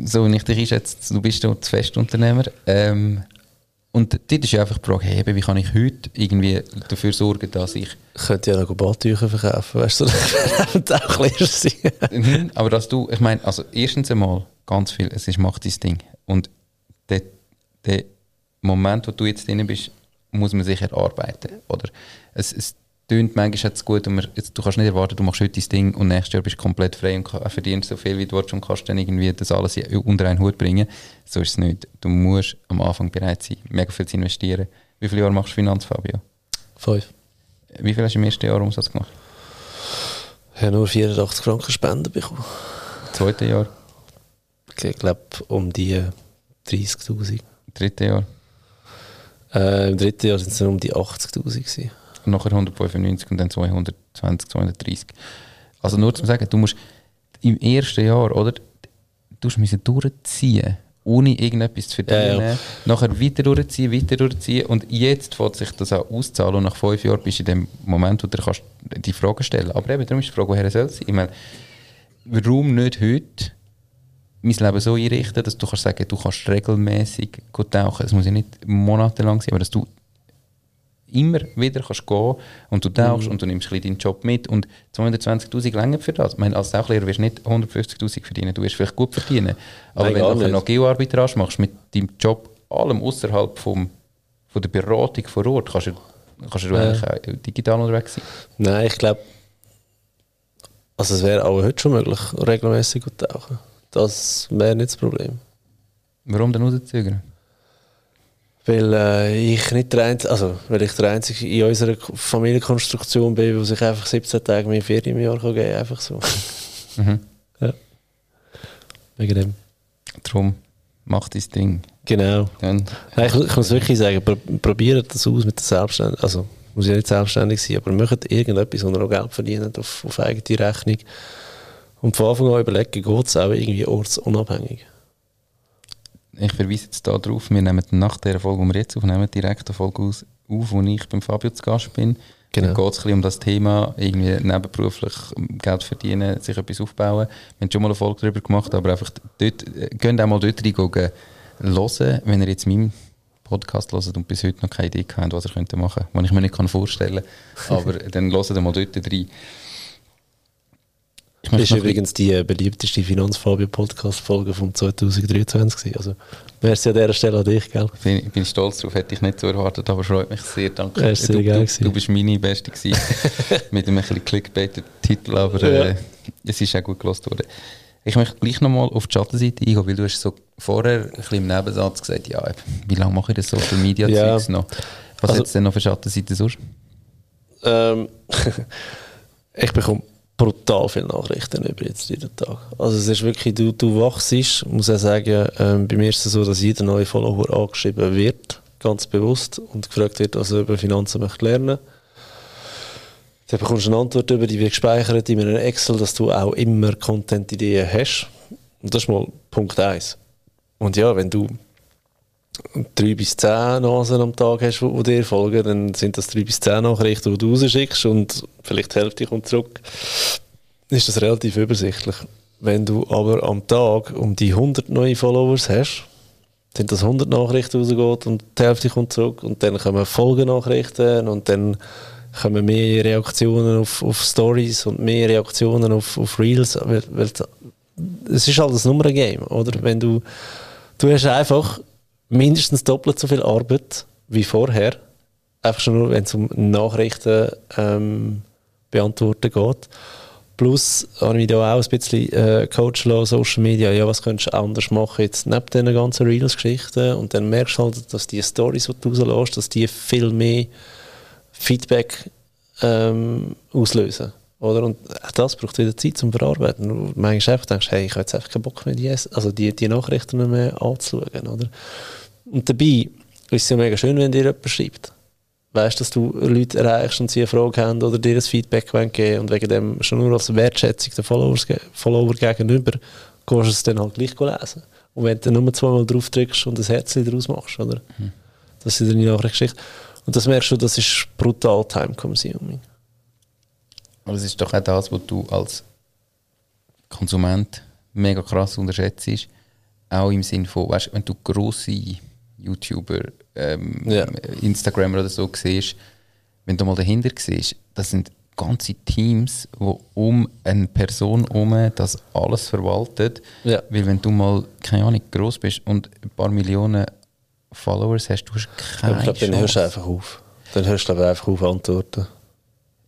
S1: so wie ich dich einschätze, du bist dort Festunternehmer. Ähm, und dort ist ja einfach die Frage, hey, wie kann ich heute irgendwie dafür sorgen, dass ich
S2: Ich könnte ja noch Badtücher verkaufen, weißt du, so ein Tauchlehrer sein.
S1: Aber dass du, ich meine, also erstens einmal ganz viel, es ist macht dein Ding. Und der, der Moment, wo du jetzt drin bist, muss man sich erarbeiten. Oder es, es tönt manchmal jetzt gut und man, jetzt, du kannst nicht erwarten, du machst heute dein Ding und nächstes Jahr bist du komplett frei und kann- verdienst so viel, wie du willst und kannst dann irgendwie das alles unter einen Hut bringen. So ist es nicht. Du musst am Anfang bereit sein, mega viel zu investieren. Wie viele Jahre machst du Finanz, Fabio?
S2: Fünf.
S1: Wie viel hast du im ersten Jahr Umsatz gemacht?
S2: Ich habe nur 84 Franken Spenden bekommen.
S1: Im zweiten Jahr?
S2: Ich glaube, um die 30'000.
S1: Dritte Jahr?
S2: Äh, Im dritten Jahr sind es um die 80'000 gewesen.
S1: Und nachher 195 und dann 220, 230. Also nur zum sagen, du musst im ersten Jahr, oder? Du musst durchziehen, ohne irgendetwas zu verdienen.
S2: Ja, ja.
S1: Nachher weiter durchziehen, weiter durchziehen und jetzt fängt sich das auch auszahlen und nach fünf Jahren bist du in dem Moment, wo du kannst die Frage stellen Aber eben, darum ist die Frage, woher soll es sein? Ich meine, warum nicht heute mein Leben so einrichten, dass du kannst sagen, du kannst regelmäßig tauchen. Es muss ja nicht monatelang sein, aber dass du immer wieder kannst gehen und du tauchst und du nimmst ein deinen Job mit und 220'000 länger für das. Ich meine, als Tauchlehrer wirst du nicht 150'000 verdienen, du wirst vielleicht gut verdienen. Aber
S2: Nein,
S1: wenn du nachher noch Geoarbitrage machst mit deinem Job, allem außerhalb vom, von der Beratung vor Ort, kannst du, kannst du eigentlich auch digital unterwegs sein.
S2: Nein, ich glaube, also es wäre auch heute schon möglich, regelmäßig zu tauchen. Das wäre nicht das Problem.
S1: Warum dann rauszögern?
S2: Weil äh, ich nicht der Einzige, also weil ich der Einzige in unserer Familienkonstruktion bin, der sich einfach 17 Tage mehr Ferien im Jahr kann geben kann. Einfach so.
S1: Mhm.
S2: Ja. Wegen dem.
S1: Darum, mach dein Ding.
S2: Genau.
S1: Dann,
S2: Nein, ich, ich muss wirklich sagen, pro, probiert das aus mit der Selbstständigkeit. Also, muss ja nicht selbstständig sein, aber macht irgendetwas, wo ihr auch Geld verdient auf, auf eigene Rechnung. Und von Anfang an überlegen, geht es auch irgendwie ortsunabhängig.
S1: Ich verweise jetzt da drauf, wir nehmen nach der Folge, die wir jetzt aufnehmen, direkt eine Folge aus, auf, wo ich beim Fabio zu Gast bin Genau. Dann geht es um das Thema, irgendwie nebenberuflich Geld verdienen, sich etwas aufbauen. Wir haben schon mal eine Folge darüber gemacht, aber einfach dort, geht auch mal dort rein, hören, wenn ihr jetzt meinen Podcast hört und bis heute noch keine Idee habt, was ihr könnt machen könnt, was ich mir nicht vorstellen kann. Aber dann hört ihr mal dort rein.
S2: Das ist übrigens die äh, beliebteste Finanzfabio-Podcast-Folge von 2023 Also, merci an dieser Stelle an dich, gell?
S1: Bin, bin stolz darauf, hätte ich nicht so erwartet, aber freut mich sehr, danke.
S2: Ja, sehr du,
S1: geil du, du, bist meine Beste gewesen, mit einem ein Clickbait-Titel, aber äh, ja. es ist auch gut gelost worden. Ich möchte gleich nochmal auf die Schattenseite eingehen, weil du hast so vorher ein bisschen im Nebensatz gesagt, ja, wie lange mache ich das Social Media ja. noch? Was also, hat es denn noch für Schattenseiten sonst?
S2: Ähm, ich bekomme brutal viele Nachrichten über jetzt jeden Tag. Also es ist wirklich, du, du wachst, muss ich sagen, ähm, bei mir ist es so, dass jeder neue Follower angeschrieben wird, ganz bewusst, und gefragt wird, was er über Finanzen möchte lernen dann bekommst du eine Antwort über, die wird gespeichert in einem Excel, dass du auch immer Content-Ideen hast. Und das ist mal Punkt 1. Und ja, wenn du drei bis zehn Nasen am Tag hast, die dir folgen, dann sind das drei bis zehn Nachrichten, die du rausschickst und vielleicht die Hälfte kommt zurück. Ist das relativ übersichtlich. Wenn du aber am Tag um die 100 neue Followers hast, sind das 100 Nachrichten rausgeht und die Hälfte kommt zurück und dann kommen Folgenachrichten und dann kommen mehr Reaktionen auf, auf Stories und mehr Reaktionen auf, auf Reels, weil, weil es ist halt ein Nummer-Game, oder? Wenn du, du hast einfach mindestens doppelt so viel Arbeit wie vorher, einfach schon nur, wenn es um Nachrichten ähm, beantworten geht. Plus habe ich mich da auch ein bisschen äh, coachen lassen, Social Media, ja, was könntest du anders machen jetzt neben diesen ganzen Reels-Geschichten und dann merkst du halt, dass die Stories, die du rauslässt, dass die viel mehr Feedback ähm, auslösen. Oder? Und das braucht wieder Zeit zum Verarbeiten. Du manchmal einfach denkst, hey, ich habe jetzt einfach keinen Bock mehr, die, also die, die Nachrichten mehr anzuschauen. Oder? Und dabei ist es ja mega schön, wenn dir jemand schreibt. Weißt du, dass du Leute erreichst und sie eine Frage haben oder dir ein Feedback geben und wegen dem schon nur als Wertschätzung der Followers, Follower gegenüber, kannst du es dann halt gleich lesen. Und wenn du nur zweimal drauf drückst und ein Herz daraus machst, oder? Mhm. Das ist deine Nachrichtgeschichte. Und das merkst du, das ist brutal time-consuming.
S1: Aber es ist doch auch das, was du als Konsument mega krass unterschätzt. Auch im Sinne von, weißt, wenn du grosse YouTuber, ähm, ja. Instagramer oder so siehst, wenn du mal dahinter siehst, das sind ganze Teams, die um eine Person herum das alles verwaltet. Ja. Weil wenn du mal, keine Ahnung, groß bist und ein paar Millionen Followers hast, du hast keine
S2: Ich glaube, dann hörst du einfach auf. Dann hörst du einfach auf antworten.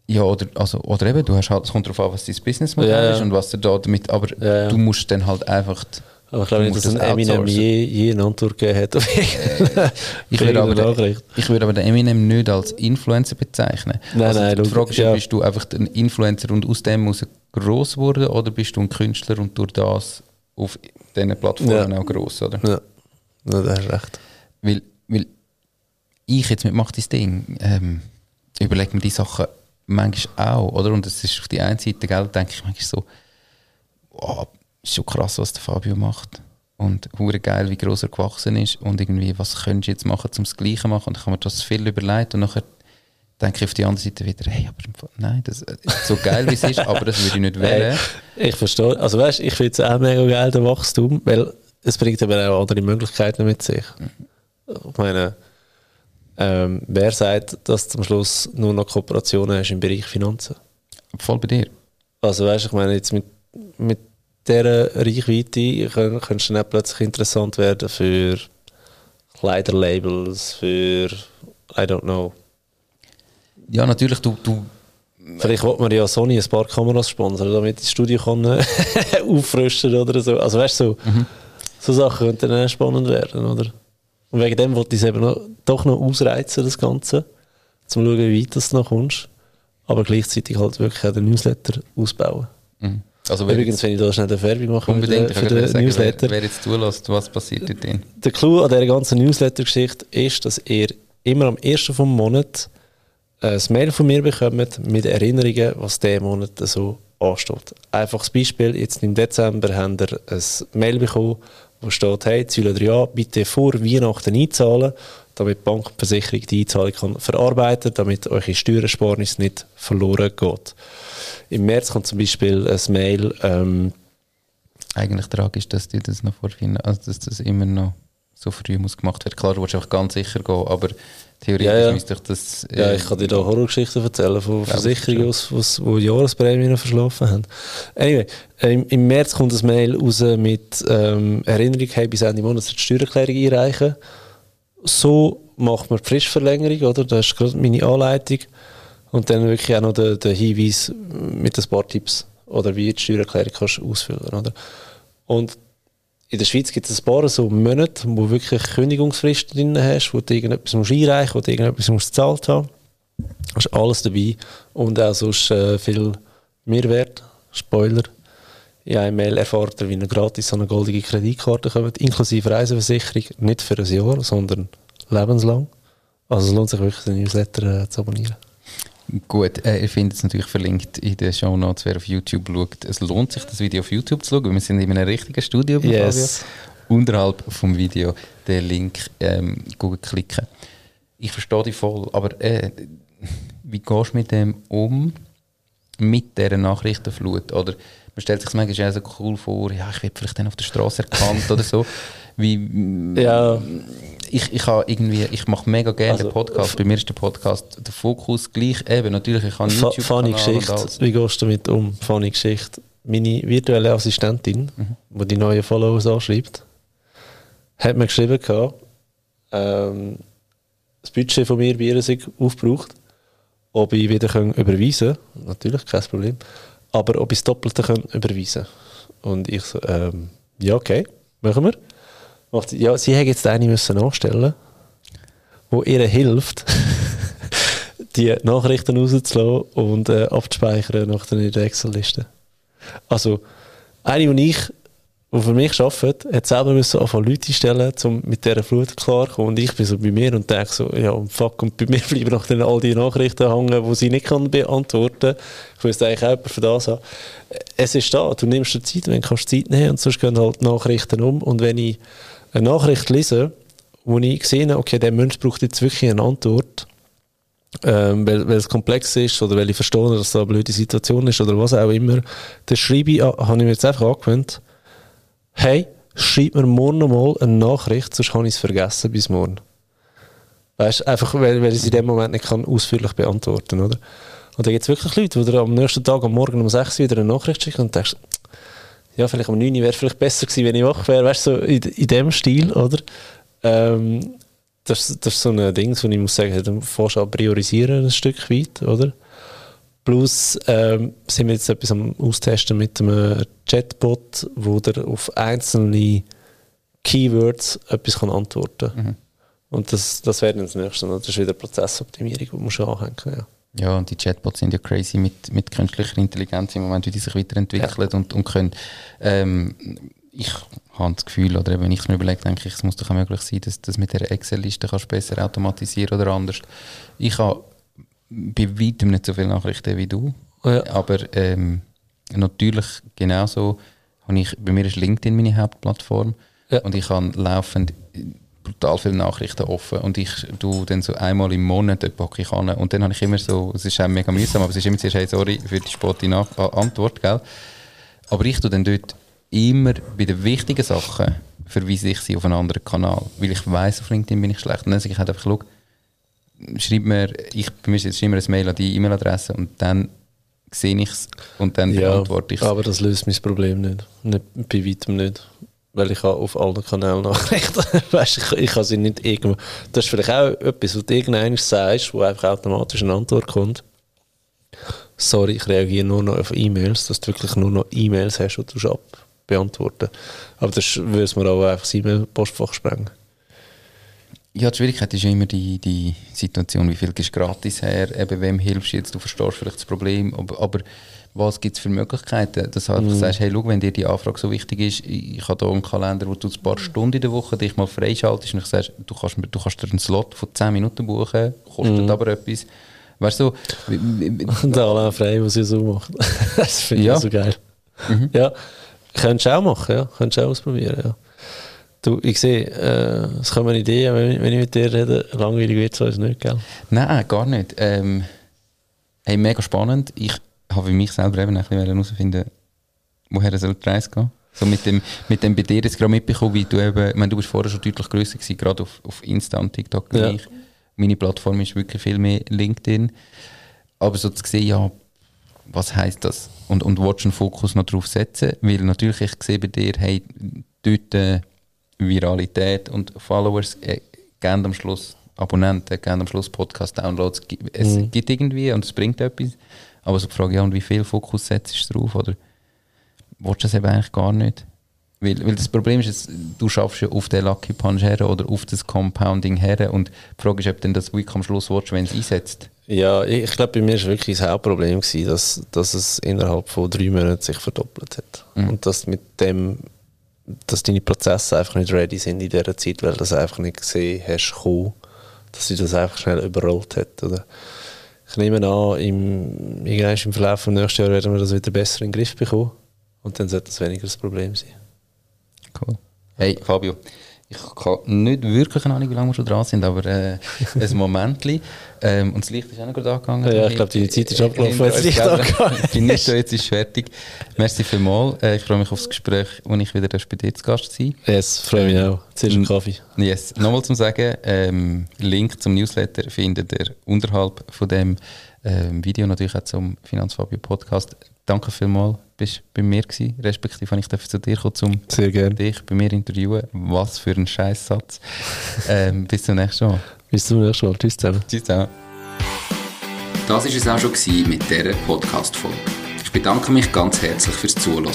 S1: Ja, oder, also, oder eben, du hast halt, es kommt darauf an, was dein Businessmodell ja, ist und was du da damit, aber ja, du musst dann halt einfach...
S2: Aber ich glaube nicht, dass ein Eminem je, je eine Antwort gegeben hat auf
S1: ich, würde aber den, ich würde aber den Eminem nicht als Influencer bezeichnen. Nein, also nein, die Frage ist, ja. bist du einfach ein Influencer und aus dem muss er gross geworden oder bist du ein Künstler und durch das auf diesen Plattformen ja. auch gross, oder?
S2: Ja, ja das hast recht.
S1: Weil, weil ich jetzt mit «Mach dein Ding» ähm, überlege mir die Sachen manchmal auch, oder? Und es ist auf die einen Seite, gell, denke ich manchmal so, oh, ist schon krass, was der Fabio macht. Und hure geil, wie groß er gewachsen ist und irgendwie, was könntest du jetzt machen, um das Gleiche zu machen? Und ich habe mir das viel überlegt und nachher denke ich auf die andere Seite wieder, hey, aber nein, das ist so geil wie es ist, aber das würde ich nicht wählen.
S2: Hey, ich verstehe, also weißt, ich finde es auch mega geil, der Wachstum, weil es bringt aber auch andere Möglichkeiten mit sich. Mhm. Ich meine, ähm, wer sagt, dass du zum Schluss nur noch Kooperationen hast im Bereich Finanzen?
S1: Voll bei dir.
S2: Also weißt, ich meine jetzt mit, mit dieser Reichweite könntest du dann plötzlich interessant werden für Kleiderlabels, für I don't know.
S1: Ja, natürlich, du, du
S2: Vielleicht wollte man ja Sony ein paar Kameras sponsern, damit das Studio kann äh, auffrischen oder so. Also weißt du, so, mhm. so Sachen könnten dann spannend werden, oder? Und wegen dem wollte ich es eben noch, doch noch ausreizen, das Ganze, um zu schauen, wie weit du noch kommst. Aber gleichzeitig halt wirklich auch den Newsletter ausbauen. Mhm. Also Übrigens, wenn ich da schnell eine Werbung mache
S1: unbedingt, für den Newsletter. Wer, wer jetzt zulässt, was passiert dort drin?
S2: Der Clou an dieser ganzen Newsletter-Geschichte ist, dass ihr immer am ersten vom Monat ein Mail von mir bekommt mit Erinnerungen, was diesen Monat so ansteht. Einfaches Beispiel, jetzt im Dezember habt ihr ein Mail bekommen, wo steht, hey, zahlen ja bitte vor Weihnachten einzahlen, damit die Bank und die Versicherung die Einzahlung kann verarbeiten kann, damit eure Steuersparnis nicht verloren geht. Im März kommt zum Beispiel ein Mail, ähm,
S1: Eigentlich tragisch, dass die das noch vorfinden, also dass das immer noch so früh muss gemacht werden. Klar, du willst einfach ganz sicher gehen, aber theoretisch
S2: Ja, ja.
S1: müsste ich das...
S2: Ja,
S1: äh,
S2: ich kann dir da Horrorgeschichten erzählen von Versicherungen, die die Jahresprämien verschlafen haben. Anyway, im, im März kommt ein Mail raus mit ähm, Erinnerung, hey, bis Ende Monat die Steuererklärung einreichen. So macht man die Fristverlängerung, oder? Das ist gerade meine Anleitung. Und dann wirklich auch noch der, der Hinweis mit ein paar Tipps, oder wie die Steuererklärung kannst du ausfüllen, oder? Und in der Schweiz gibt es ein paar so Monate, wo wirklich Kündigungsfrist drin hast, wo du irgendetwas musst einreichen musst, wo du irgendetwas musst gezahlt haben. Da ist alles dabei. Und auch sonst äh, viel Mehrwert. Spoiler. In einem Mail erfahrt ihr, wie ihr gratis an eine goldige Kreditkarte kommt, inklusive Reiseversicherung. Nicht für ein Jahr, sondern lebenslang. Also es lohnt sich wirklich, den Newsletter äh, zu abonnieren.
S1: Gut, äh, ihr findet es natürlich verlinkt in den Show Notes, wer auf YouTube schaut. Es lohnt sich, das Video auf YouTube zu schauen, weil wir sind in einem richtigen Studio. bei
S2: Yes.
S1: Fabio. Unterhalb vom Video den Link ähm, gut klicken. Ich verstehe dich voll, aber äh, wie gehst du mit dem um, mit dieser Nachrichtenflut? Oder man stellt sich manchmal so cool vor, ja, ich werde vielleicht dann auf der Straße erkannt oder so. Wie,
S2: Ja.
S1: ich, ich habe irgendwie, ich mache mega gerne
S2: Also,
S1: den Podcast. Bei mir ist der Podcast der Fokus gleich eben. Natürlich, ich habe YouTube
S2: Funny Geschichte. Wie gehst du damit um? Funny Geschichte. Meine virtuelle Assistentin, die die neuen Followers anschreibt, hat mir geschrieben, gehabt, ähm, das Budget von mir bei ihr sei aufgebraucht, ob ich wieder können überweisen kann. Natürlich, kein Problem. Aber ob ich das Doppelte können überweisen Und ich so, ähm, ja, okay, machen wir. Macht sie, ja, sie hätte jetzt eine müssen anstellen, wo ihr hilft, die Nachrichten rauszulassen und äh, abzuspeichern in der Excel-Liste. Also, eine, die ich, die für mich arbeitet, hat selber müssen anfangen Leute stellen, um mit dieser Flut klarzukommen. Und ich bin so bei mir und denke so, ja, und fuck, und bei mir bleiben noch all die Nachrichten hängen, die sie nicht kann beantworten kann. Ich müsste eigentlich auch jemanden für das haben. Es ist da, du nimmst dir Zeit, wenn du kannst Zeit nehmen und sonst gehen halt Nachrichten um. Und wenn ich eine Nachricht lese, wo ich habe, okay, der Mensch braucht jetzt wirklich eine Antwort, ähm, weil, weil es komplex ist oder weil ich verstehe, dass da eine blöde Situation ist oder was auch immer, dann schreibe ich, an- habe ich mir jetzt einfach angewöhnt, hey, schreib mir morgen nochmal eine Nachricht, sonst habe ich es vergessen bis morgen. Weißt du, einfach weil, weil ich es in dem Moment nicht kann ausführlich beantworten oder? Und da gibt es wirklich Leute, die am nächsten Tag, am Morgen um 6 Uhr wieder eine Nachricht schicken und denkst, ja, vielleicht um 9 Uhr wäre vielleicht besser gewesen, wenn ich wach wäre, weißt du, so in, in dem Stil, oder? Ähm, das, das ist so ein Ding, wo ich muss sagen, du an priorisieren ein Stück weit, oder? Plus ähm, sind wir jetzt etwas am Austesten mit einem Chatbot, wo der auf einzelne Keywords etwas kann antworten kann. Und das, das wäre dann das Nächste. Das ist wieder Prozessoptimierung, die man schon anhängen ja.
S1: Ja, und die Chatbots sind ja crazy mit, mit künstlicher Intelligenz im Moment, wie die sich weiterentwickeln und, und können. Ähm, ich habe das Gefühl, oder eben, wenn ich es mir überlege, denke ich, es muss doch auch möglich sein, dass das mit der Excel-Liste du besser automatisieren oder anders. Ich habe bei weitem nicht so viele Nachrichten wie du,
S2: Ja.
S1: aber ähm, natürlich genauso ich, bei mir ist LinkedIn meine Hauptplattform
S2: Ja.
S1: und ich habe laufend brutal viele Nachrichten offen und ich tu dann so einmal im Monat packe ich an und dann habe ich immer so, es ist auch mega mühsam, aber es ist immer zuerst, hey, sorry für die spotte Nach äh, Antwort, gell? Aber ich tu dann dort immer bei den wichtigen Sachen verweise ich sie auf einen anderen Kanal, weil ich weiß auf LinkedIn bin ich schlecht und dann sage ich halt einfach, schau, schreib mir, ich bei mir jetzt immer ein Mail an die E-Mail-Adresse und dann sehe ich es und dann beantworte ich es.
S2: aber das löst mein Problem nicht. nicht. Bei weitem nicht. Weil ich habe auf allen Kanälen Nachrichten. weißt, ich, ich kann sie nicht irgendwo. Das ist vielleicht auch etwas, was du irgendwann sagst, wo einfach automatisch eine Antwort kommt. Sorry, ich reagiere nur noch auf E-Mails, dass du wirklich nur noch E-Mails hast, die du ab beantworten. Aber das würde mir auch einfach das E-Mail-Postfach sprengen.
S1: Ja, die Schwierigkeit ist ja immer die, die Situation, wie viel gibst du gratis her, eben wem hilfst du jetzt, du verstehst vielleicht das Problem, aber, aber was gibt es für Möglichkeiten, dass du
S2: Mhm.
S1: einfach sagst, hey, schau, wenn dir die Anfrage so wichtig ist, ich, habe hier einen Kalender, wo du ein paar Stunden in der Woche dich mal freischaltest und ich sage, du kannst, du kannst dir einen Slot von 10 Minuten buchen, kostet
S2: Mhm.
S1: aber etwas. Weißt du, so,
S2: alle frei, was sie so macht. das finde ich
S1: Ja.
S2: so geil.
S1: Mhm.
S2: Ja, könntest du auch machen, ja. Könntest du auch ausprobieren, ja. Du, ich sehe, äh, es kommen Ideen, wenn, wenn ich mit dir rede. Langweilig wird es uns nicht, gell?
S1: Nein, gar nicht. Ähm, hey, mega spannend. Ich habe für mich selber eben ein bisschen herausfinden, woher die Reise gehen. So mit dem, mit dem bei dir jetzt gerade mitbekommen, wie du eben, ich meine, du bist vorher schon deutlich grösser gewesen, gerade auf, auf Insta und TikTok
S2: Ja.
S1: gleich. Meine Plattform ist wirklich viel mehr LinkedIn. Aber so zu sehen, ja, was heisst das? Und, und willst du einen Fokus noch drauf setzen? Weil natürlich, ich sehe bei dir, hey, dort äh, Viralität und Followers, äh, geben am Schluss Abonnenten, geben am Schluss Podcast-Downloads. Es
S2: Mhm.
S1: gibt irgendwie und es bringt etwas. Aber so die Frage, ja, und wie viel Fokus setzt du drauf? Oder willst du das eben eigentlich gar nicht? Weil, weil das Problem ist, jetzt, du schaffst ja auf den Lucky Punch her oder auf das Compounding her und die Frage ist, ob denn das wirklich am Schluss willst, wenn es einsetzt.
S2: Ja, ich, ich glaube, bei mir war wirklich das Hauptproblem, gewesen, dass, dass es innerhalb von drei Monaten sich verdoppelt hat.
S1: Mhm.
S2: Und dass mit dem, dass deine Prozesse einfach nicht ready sind in dieser Zeit, weil du das einfach nicht gesehen hast, kommen, dass sie das einfach schnell überrollt hat. Oder? Ich nehme an, im, im Verlauf des nächsten Jahr werden wir das wieder besser in den Griff bekommen. Und dann sollte das weniger das Problem sein.
S1: Cool. Hey, Fabio, ich habe nicht wirklich eine Ahnung, wie lange wir schon dran sind, aber äh, ein Momentli. Ähm, und das Licht ist auch noch gerade angegangen.
S2: Ja, ich glaube, deine Zeit ist abgelaufen,
S1: Hinter
S2: als das Licht angegangen ist.
S1: Bin nicht jetzt ist es fertig. Merci vielmals. Äh, ich freue mich auf das Gespräch, wo ich wieder bei dir zu Gast sein
S2: Yes, freue mich auch. Zuerst einen Kaffee.
S1: Yes, nochmal zum Sagen, ähm, Link zum Newsletter findet ihr unterhalb von dem ähm, Video, natürlich auch zum Finanzfabio Podcast. Danke vielmals, bist bei mir gewesen, respektive habe ich dafür zu dir kommen, zum
S2: Sehr gerne.
S1: dich bei mir interviewen. Was für ein Scheißsatz. ähm, bis zum nächsten Mal.
S2: Bis zum nächsten Mal. Tschüss zusammen.
S1: Tschüss zusammen. Das war es auch schon gewesen mit dieser Podcast-Folge. Ich bedanke mich ganz herzlich fürs Zuhören.